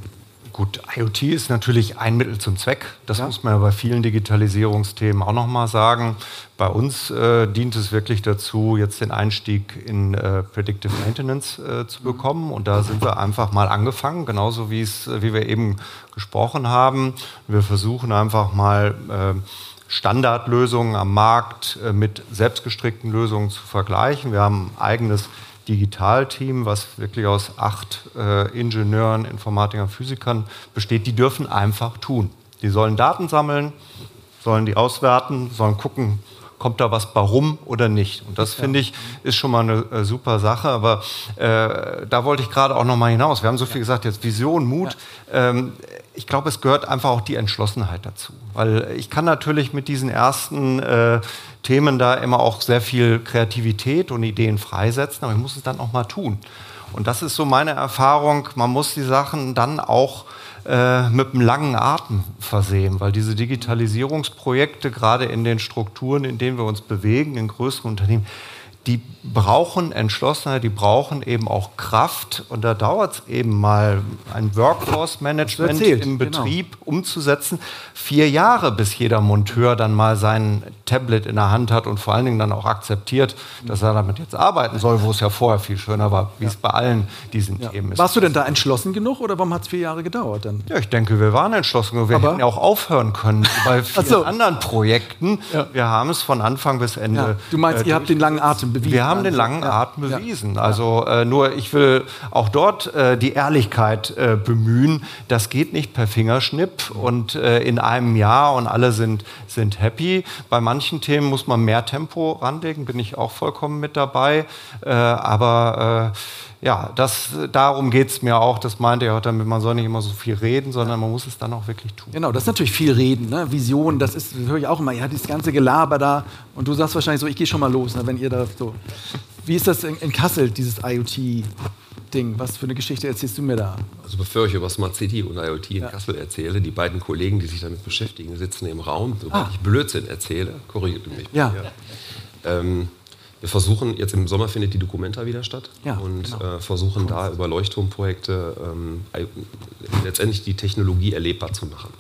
Gut, IoT ist natürlich ein Mittel zum Zweck. Das ja. muss man ja bei vielen Digitalisierungsthemen auch nochmal sagen. Bei uns äh, dient es wirklich dazu, jetzt den Einstieg in äh, Predictive Maintenance äh, zu bekommen. Und da sind wir einfach mal angefangen, genauso wie es, wie wir eben gesprochen haben. Wir versuchen einfach mal äh, Standardlösungen am Markt äh, mit selbstgestrickten Lösungen zu vergleichen. Wir haben ein eigenes Digitalteam, was wirklich aus acht äh, Ingenieuren, Informatikern, Physikern besteht, die dürfen einfach tun. Die sollen Daten sammeln, sollen die auswerten, sollen gucken, kommt da was bei rum oder nicht. Und das, finde ich, ist schon mal eine äh, super Sache. Aber äh, da wollte ich gerade auch noch mal hinaus. Wir haben so viel gesagt, jetzt Vision, Mut. Ähm, ich glaube, es gehört einfach auch die Entschlossenheit dazu. Weil ich kann natürlich mit diesen ersten äh, Themen da immer auch sehr viel Kreativität und Ideen freisetzen, aber ich muss es dann auch mal tun. Und das ist so meine Erfahrung, man muss die Sachen dann auch äh, mit einem langen Atem versehen, weil diese Digitalisierungsprojekte gerade in den Strukturen, in denen wir uns bewegen, in größeren Unternehmen, die brauchen Entschlossenheit, die brauchen eben auch Kraft. Und da dauert es eben mal, ein Workforce-Management im genau. Betrieb genau. umzusetzen. Vier Jahre, bis jeder Monteur dann mal sein Tablet in der Hand hat und vor allen Dingen dann auch akzeptiert, dass er damit jetzt arbeiten soll, wo es ja vorher viel schöner war, wie ja. es bei allen diesen ja. Themen ist. Warst du denn da entschlossen genug oder warum hat es vier Jahre gedauert dann? Ja, ich denke, wir waren entschlossen genug. Wir Aber hätten ja auch aufhören können (laughs) bei vielen so. anderen Projekten. Ja. Wir haben es von Anfang bis Ende. Du meinst, äh, ihr habt den langen Atem bewiesen? Wir haben den langen Atem bewiesen. Also äh, nur, ich will auch dort äh, die Ehrlichkeit äh, bemühen. Das geht nicht per Fingerschnipp und äh, in einem Jahr und alle sind, sind happy. Bei manchen manchen Themen muss man mehr Tempo ranlegen, bin ich auch vollkommen mit dabei. Äh, aber äh, ja, das, darum geht es mir auch. Das meinte ich auch damit, man soll nicht immer so viel reden, sondern man muss es dann auch wirklich tun. Genau, das ist natürlich viel reden. Ne? Vision, das, ist, das höre ich auch immer. Ihr habt das ganze Gelaber da und du sagst wahrscheinlich so, ich gehe schon mal los, ne, wenn ihr da so. Wie ist das in, in Kassel, dieses IoT? Ding. Was für eine Geschichte erzählst du mir da? Also bevor ich über Smart City und IoT in ja. Kassel erzähle, die beiden Kollegen, die sich damit beschäftigen, sitzen im Raum. Sobald ah. ich Blödsinn erzähle, korrigiert mich. Ja. Ähm, Wir versuchen, jetzt im Sommer findet die Documenta wieder statt Ja, und genau. äh, versuchen da über Leuchtturmprojekte ähm, äh, letztendlich die Technologie erlebbar zu machen.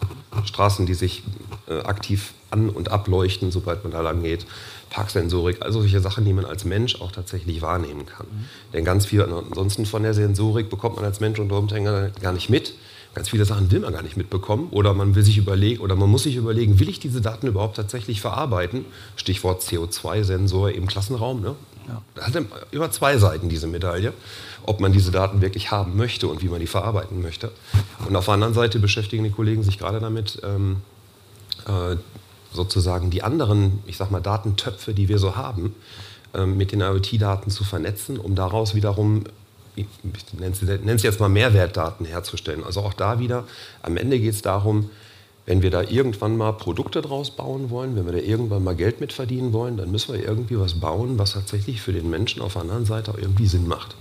Straßen, die sich äh, aktiv an- und ableuchten, sobald man da lang geht. Parksensorik, also solche Sachen, die man als Mensch auch tatsächlich wahrnehmen kann. Denn ganz viel ansonsten von der Sensorik bekommt man als Mensch unter Umständen gar nicht mit. Ganz viele Sachen will man gar nicht mitbekommen oder man will sich überlegen oder man muss sich überlegen, will ich diese Daten überhaupt tatsächlich verarbeiten? Stichwort CO2-Sensor im Klassenraum. Ne? Da hat immer zwei Seiten diese Medaille, ob man diese Daten wirklich haben möchte und wie man die verarbeiten möchte. Und auf der anderen Seite beschäftigen die Kollegen sich gerade damit, ähm, äh, sozusagen die anderen, ich sag mal, Datentöpfe, die wir so haben, ähm, mit den IoT-Daten zu vernetzen, um daraus wiederum, ich nenne es- jetzt mal Mehrwertdaten herzustellen. Also auch da wieder, am Ende geht es darum, wenn wir da irgendwann mal Produkte draus bauen wollen, wenn wir da irgendwann mal Geld mit verdienen wollen, dann müssen wir irgendwie was bauen, was tatsächlich für den Menschen auf der anderen Seite auch irgendwie Sinn macht.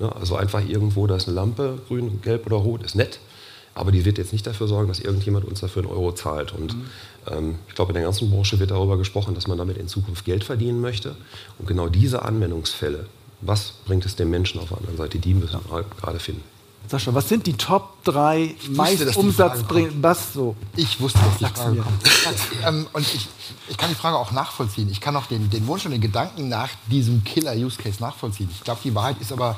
Ja, also einfach irgendwo, da ist eine Lampe, grün, gelb oder rot, ist nett, aber die wird jetzt nicht dafür sorgen, dass irgendjemand uns dafür einen Euro zahlt. Und ähm, ich glaube, in der ganzen Branche wird darüber gesprochen, dass man damit in Zukunft Geld verdienen möchte. Und genau diese Anwendungsfälle, was bringt es dem Menschen auf der anderen Seite, die müssen wir gerade finden. Sascha, was sind die Top 3 wusste, meist dass die Umsatz Frage bringen? Was so? Ich wusste, dass die Sag's Frage mir. kommt. ähm, und ich, ich kann die Frage auch nachvollziehen. Ich kann auch den, den Wunsch und den Gedanken nach diesem Killer-Use-Case nachvollziehen. Ich glaube, die Wahrheit ist aber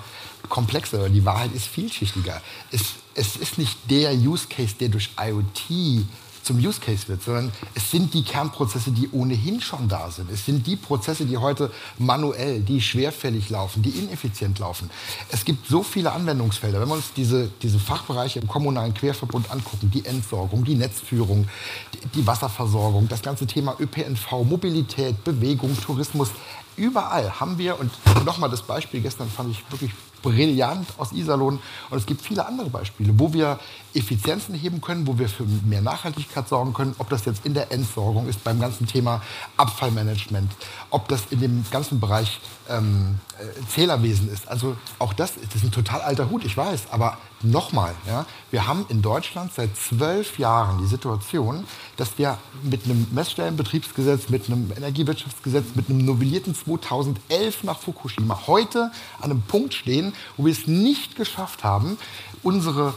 komplexer. Die Wahrheit ist vielschichtiger. Es, es ist nicht der Use-Case, der durch IoT zum Use Case wird, sondern es sind die Kernprozesse, die ohnehin schon da sind. Es sind die Prozesse, die heute manuell, die schwerfällig laufen, die ineffizient laufen. Es gibt so viele Anwendungsfelder. Wenn wir uns diese, diese Fachbereiche im kommunalen Querverbund angucken, die Entsorgung, die Netzführung, die, die Wasserversorgung, das ganze Thema ÖPNV, Mobilität, Bewegung, Tourismus, überall haben wir, und nochmal das Beispiel gestern fand ich wirklich brillant aus Iserlohn. Und es gibt viele andere Beispiele, wo wir Effizienzen heben können, wo wir für mehr Nachhaltigkeit sorgen können, ob das jetzt in der Entsorgung ist, beim ganzen Thema Abfallmanagement, ob das in dem ganzen Bereich ähm, äh, Zählerwesen ist. Also auch das, das ist ein total alter Hut, ich weiß, aber nochmal, ja, wir haben in Deutschland seit zwölf Jahren die Situation, dass wir mit einem Messstellenbetriebsgesetz, mit einem Energiewirtschaftsgesetz, mit einem novellierten 2011 nach Fukushima heute an einem Punkt stehen, wo wir es nicht geschafft haben, unsere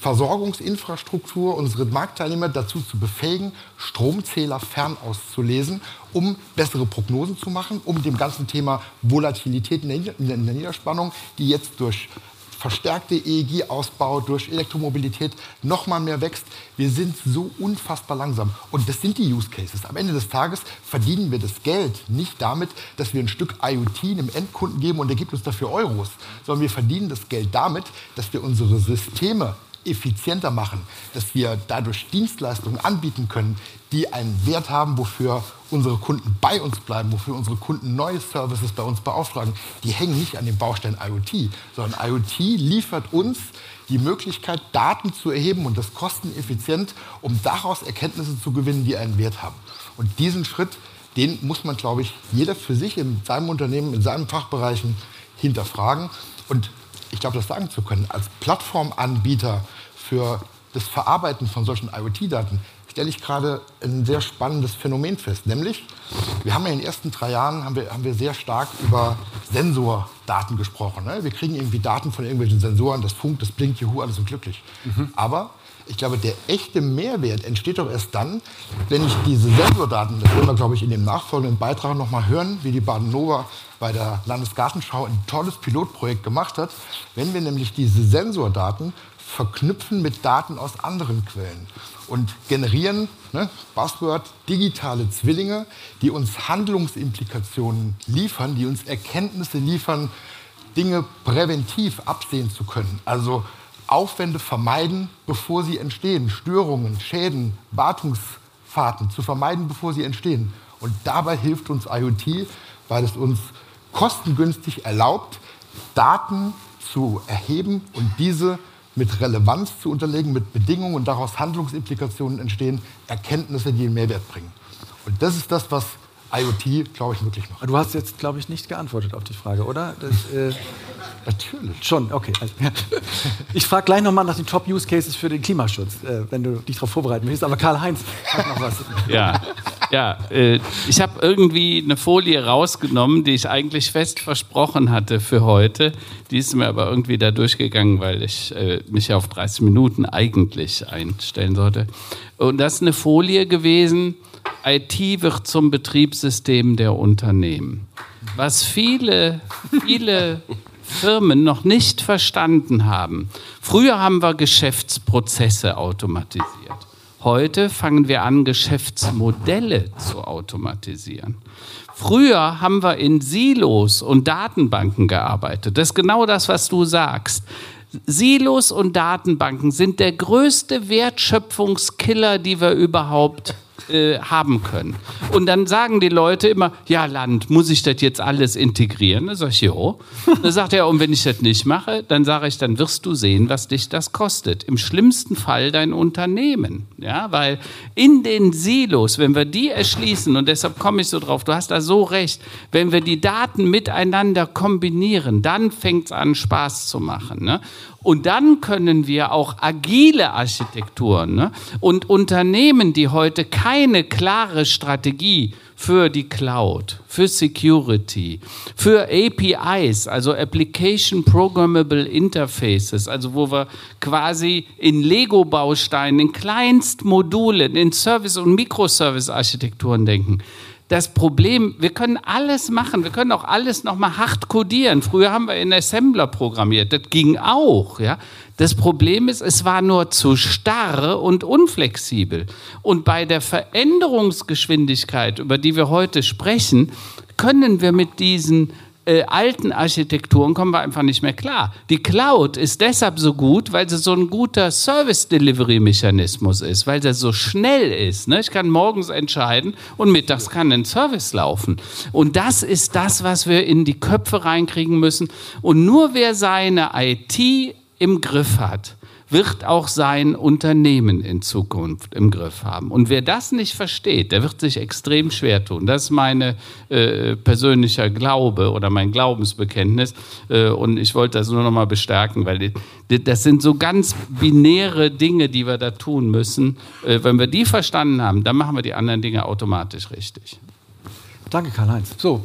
Versorgungsinfrastruktur, unsere Marktteilnehmer dazu zu befähigen, Stromzähler fernauszulesen, um bessere Prognosen zu machen, um dem ganzen Thema Volatilität in der, Niederspannung, die jetzt durch verstärkte EEG-Ausbau, durch Elektromobilität noch mal mehr wächst. Wir sind so unfassbar langsam. Und das sind die Use Cases. Am Ende des Tages verdienen wir das Geld nicht damit, dass wir ein Stück IoT einem Endkunden geben und der gibt uns dafür Euros, sondern wir verdienen das Geld damit, dass wir unsere Systeme effizienter machen, dass wir dadurch Dienstleistungen anbieten können, die einen Wert haben, wofür unsere Kunden bei uns bleiben, wofür unsere Kunden neue Services bei uns beauftragen. Die hängen nicht an den Baustein IoT, sondern IoT liefert uns die Möglichkeit, Daten zu erheben und das kosteneffizient, um daraus Erkenntnisse zu gewinnen, die einen Wert haben. Und diesen Schritt, den muss man, glaube ich, jeder für sich in seinem Unternehmen, in seinen Fachbereichen hinterfragen. Und ich glaube, das sagen zu können, als Plattformanbieter für das Verarbeiten von solchen IoT-Daten stelle ich gerade ein sehr spannendes Phänomen fest. Nämlich, wir haben ja in den ersten drei Jahren haben wir, haben wir sehr stark über Sensordaten gesprochen. Ne? Wir kriegen irgendwie Daten von irgendwelchen Sensoren, das funkt, das blinkt, juhu, alles sind glücklich. Aber ich glaube, der echte Mehrwert entsteht doch erst dann, wenn ich diese Sensordaten, das werden wir, glaube ich, in dem nachfolgenden Beitrag noch mal hören, wie die Baden-Nova bei der Landesgartenschau ein tolles Pilotprojekt gemacht hat, wenn wir nämlich diese Sensordaten verknüpfen mit Daten aus anderen Quellen und generieren, ne, Buzzword, digitale Zwillinge, die uns Handlungsimplikationen liefern, die uns Erkenntnisse liefern, Dinge präventiv absehen zu können. Also Aufwände vermeiden, bevor sie entstehen, Störungen, Schäden, Wartungsfahrten zu vermeiden, bevor sie entstehen. Und dabei hilft uns IoT, weil es uns kostengünstig erlaubt, Daten zu erheben und diese mit Relevanz zu unterlegen, mit Bedingungen und daraus Handlungsimplikationen entstehen, Erkenntnisse, die einen Mehrwert bringen. Und das ist das, was IoT, glaube ich, möglich macht. Du hast jetzt, glaube ich, nicht geantwortet auf die Frage, oder? Das, äh, Natürlich. schon, okay. Also, ich frage gleich nochmal nach den Top-Use-Cases für den Klimaschutz, äh, wenn du dich darauf vorbereiten willst. Aber Karl-Heinz hat noch was. (laughs) Ja, Ja, äh, ich habe irgendwie eine Folie rausgenommen, die ich eigentlich fest versprochen hatte für heute. Die ist mir aber irgendwie da durchgegangen, weil ich äh, mich auf 30 Minuten eigentlich einstellen sollte. Und das ist eine Folie gewesen. IT wird zum Betriebssystem der Unternehmen. Was viele, viele (laughs) Firmen noch nicht verstanden haben. Früher haben wir Geschäftsprozesse automatisiert. Heute fangen wir an, Geschäftsmodelle zu automatisieren. Früher haben wir in Silos und Datenbanken gearbeitet. Das ist genau das, was du sagst. Silos und Datenbanken sind der größte Wertschöpfungskiller, die wir überhaupt äh, haben können. Und dann sagen die Leute immer, ja Land, muss ich das jetzt alles integrieren? Dann sage ich, jo. Dann sagt er, und wenn ich das nicht mache, dann sage ich, dann wirst du sehen, was dich das kostet. Im schlimmsten Fall dein Unternehmen. Ja, weil in den Silos, wenn wir die erschließen, und deshalb komme ich so drauf, du hast da so recht, wenn wir die Daten miteinander kombinieren, dann fängt es an, Spaß zu machen. Ne? Und dann können wir auch agile Architekturen ne? und Unternehmen, die heute keine klare Strategie für die Cloud, für Security, für APIs, also Application Programmable Interfaces, also wo wir quasi in Lego-Bausteinen, in Kleinstmodulen, in Service- und Microservice-Architekturen denken das Problem, wir können alles machen, wir können auch alles nochmal hart codieren. Früher haben wir in Assembler programmiert, das ging auch. Ja? Das Problem ist, es war nur zu starr und unflexibel. Und bei der Veränderungsgeschwindigkeit, über die wir heute sprechen, können wir mit diesen äh, alten Architekturen kommen wir einfach nicht mehr klar. Die Cloud ist deshalb so gut, weil sie so ein guter Service-Delivery-Mechanismus ist, weil sie so schnell ist. Ne? Ich kann morgens entscheiden und mittags kann ein Service laufen. Und das ist das, was wir in die Köpfe reinkriegen müssen. Und nur wer seine IT im Griff hat, wird auch sein Unternehmen in Zukunft im Griff haben. Und wer das nicht versteht, der wird sich extrem schwer tun. Das ist mein äh, persönlicher Glaube oder mein Glaubensbekenntnis. Äh, und ich wollte das nur noch mal bestärken, weil das sind so ganz binäre Dinge, die wir da tun müssen. Äh, wenn wir die verstanden haben, dann machen wir die anderen Dinge automatisch richtig. Danke, Karl-Heinz. So,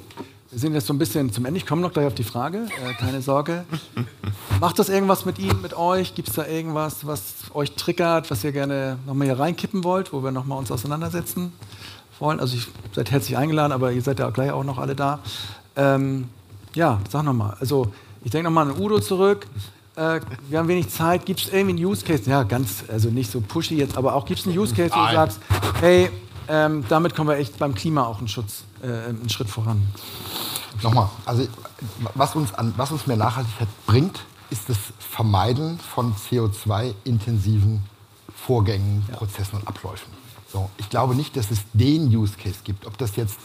sind jetzt so ein bisschen zum Ende. Ich komme noch gleich auf die Frage, äh, keine Sorge. Macht das irgendwas mit Ihnen, mit euch? Gibt es da irgendwas, was euch triggert, was ihr gerne nochmal hier reinkippen wollt, wo wir nochmal uns auseinandersetzen wollen? Also ich seid herzlich eingeladen, aber ihr seid ja gleich auch noch alle da. Ähm, ja, sag nochmal. Also ich denke nochmal an Udo zurück. Äh, wir haben wenig Zeit. Gibt es irgendwie einen Use Case? Ja, ganz, also nicht so pushy jetzt, aber auch gibt es einen Use Case, wo du sagst, hey, ähm, damit kommen wir echt beim Klima auch einen, Schutz, äh, einen Schritt voran. Nochmal, also was uns, an, was uns mehr Nachhaltigkeit bringt, ist das Vermeiden von CO2-intensiven Vorgängen, Prozessen und Abläufen. So, ich glaube nicht, dass es den Use Case gibt. Ob das jetzt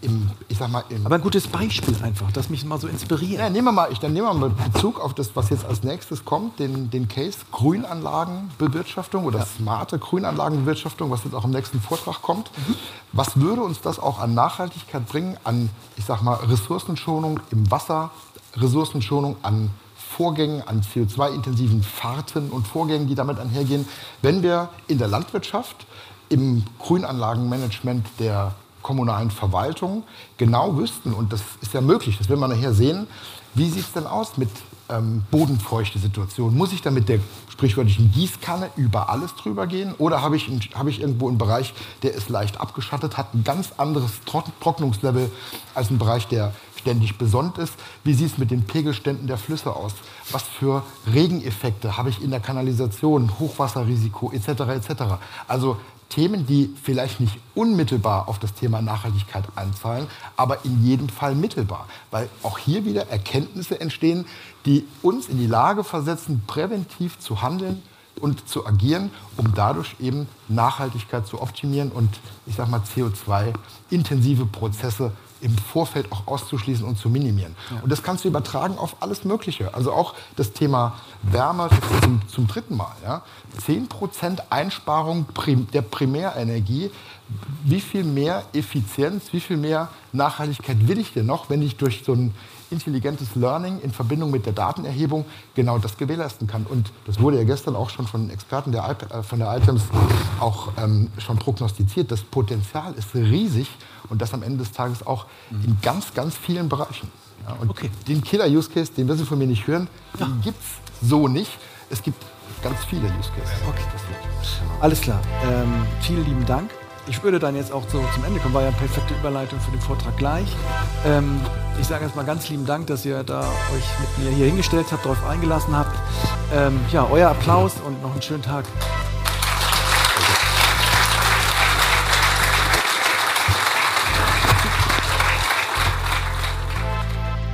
im, ich sag mal, im Aber ein gutes Beispiel einfach, das mich mal so inspiriert. Ja, nehmen wir mal, ich, dann nehmen wir mal Bezug auf das, was jetzt als nächstes kommt, den, den Case Grünanlagenbewirtschaftung oder ja. smarte Grünanlagenbewirtschaftung, was jetzt auch im nächsten Vortrag kommt. Mhm. Was würde uns das auch an Nachhaltigkeit bringen, an, ich sag mal, Ressourcenschonung im Wasser, Ressourcenschonung an Vorgängen, an CO2-intensiven Fahrten und Vorgängen, die damit einhergehen, wenn wir in der Landwirtschaft im Grünanlagenmanagement der kommunalen Verwaltung genau wüssten, und das ist ja möglich, das will man nachher sehen, wie sieht es denn aus mit ähm, bodenfeuchte Situation? Muss ich da mit der sprichwörtlichen Gießkanne über alles drüber gehen? Oder habe ich, hab ich irgendwo einen Bereich, der ist leicht abgeschattet, hat ein ganz anderes Trocknungslevel als ein Bereich, der ständig besonnt ist? Wie sieht es mit den Pegelständen der Flüsse aus? Was für Regeneffekte habe ich in der Kanalisation, Hochwasserrisiko etc. etc. Also Themen, die vielleicht nicht unmittelbar auf das Thema Nachhaltigkeit einzahlen, aber in jedem Fall mittelbar. Weil auch hier wieder Erkenntnisse entstehen, die uns in die Lage versetzen, präventiv zu handeln und zu agieren, um dadurch eben Nachhaltigkeit zu optimieren und ich sag mal CO2-intensive Prozesse im Vorfeld auch auszuschließen und zu minimieren. Ja. Und das kannst du übertragen auf alles Mögliche. Also auch das Thema Wärme zum, zum dritten Mal. Ja? 10% Einsparung der Primärenergie. Wie viel mehr Effizienz, wie viel mehr Nachhaltigkeit will ich denn noch, wenn ich durch so ein intelligentes Learning in Verbindung mit der Datenerhebung genau das gewährleisten kann. Und das wurde ja gestern auch schon von Experten der, äh, von der Items auch ähm, schon prognostiziert. Das Potenzial ist riesig und das am Ende des Tages auch in ganz, ganz vielen Bereichen. Ja, und okay. den Killer-Use-Case, den wirst du von mir nicht hören, den ja. gibt es so nicht. Es gibt ganz viele Use Cases. Okay. Alles klar. Ähm, vielen lieben Dank. Ich würde dann jetzt auch so zum Ende kommen, war ja eine perfekte Überleitung für den Vortrag gleich. Ähm, ich sage erstmal ganz lieben Dank, dass ihr da euch mit mir hier hingestellt habt, darauf eingelassen habt. Ähm, ja, euer Applaus und noch einen schönen Tag.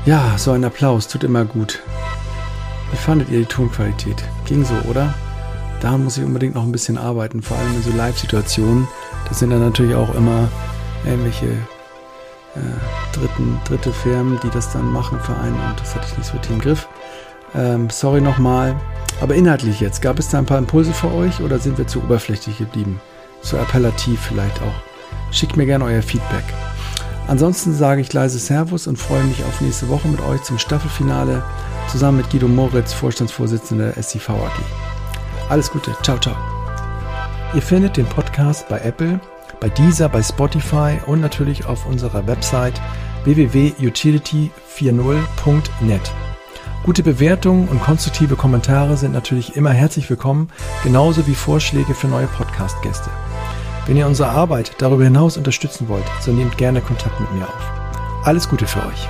Ja, so ein Applaus tut immer gut. Wie fandet ihr die Tonqualität? Ging so, oder? Daran muss ich unbedingt noch ein bisschen arbeiten, vor allem in so Live-Situationen. Das sind dann natürlich auch immer ähnliche äh, dritten, dritte Firmen, die das dann machen für einen und das hatte ich nicht so richtig im Griff. Ähm, sorry nochmal. Aber inhaltlich jetzt, gab es da ein paar Impulse für euch oder sind wir zu oberflächlich geblieben? Zu appellativ vielleicht auch? Schickt mir gerne euer Feedback. Ansonsten sage ich leise Servus und freue mich auf nächste Woche mit euch zum Staffelfinale zusammen mit Guido Moritz, Vorstandsvorsitzender der SCV AG. Alles Gute, ciao, ciao. Ihr findet den Podcast bei Apple, bei Deezer, bei Spotify und natürlich auf unserer Website www.utility40.net. Gute Bewertungen und konstruktive Kommentare sind natürlich immer herzlich willkommen, genauso wie Vorschläge für neue Podcast-Gäste. Wenn ihr unsere Arbeit darüber hinaus unterstützen wollt, so nehmt gerne Kontakt mit mir auf. Alles Gute für euch.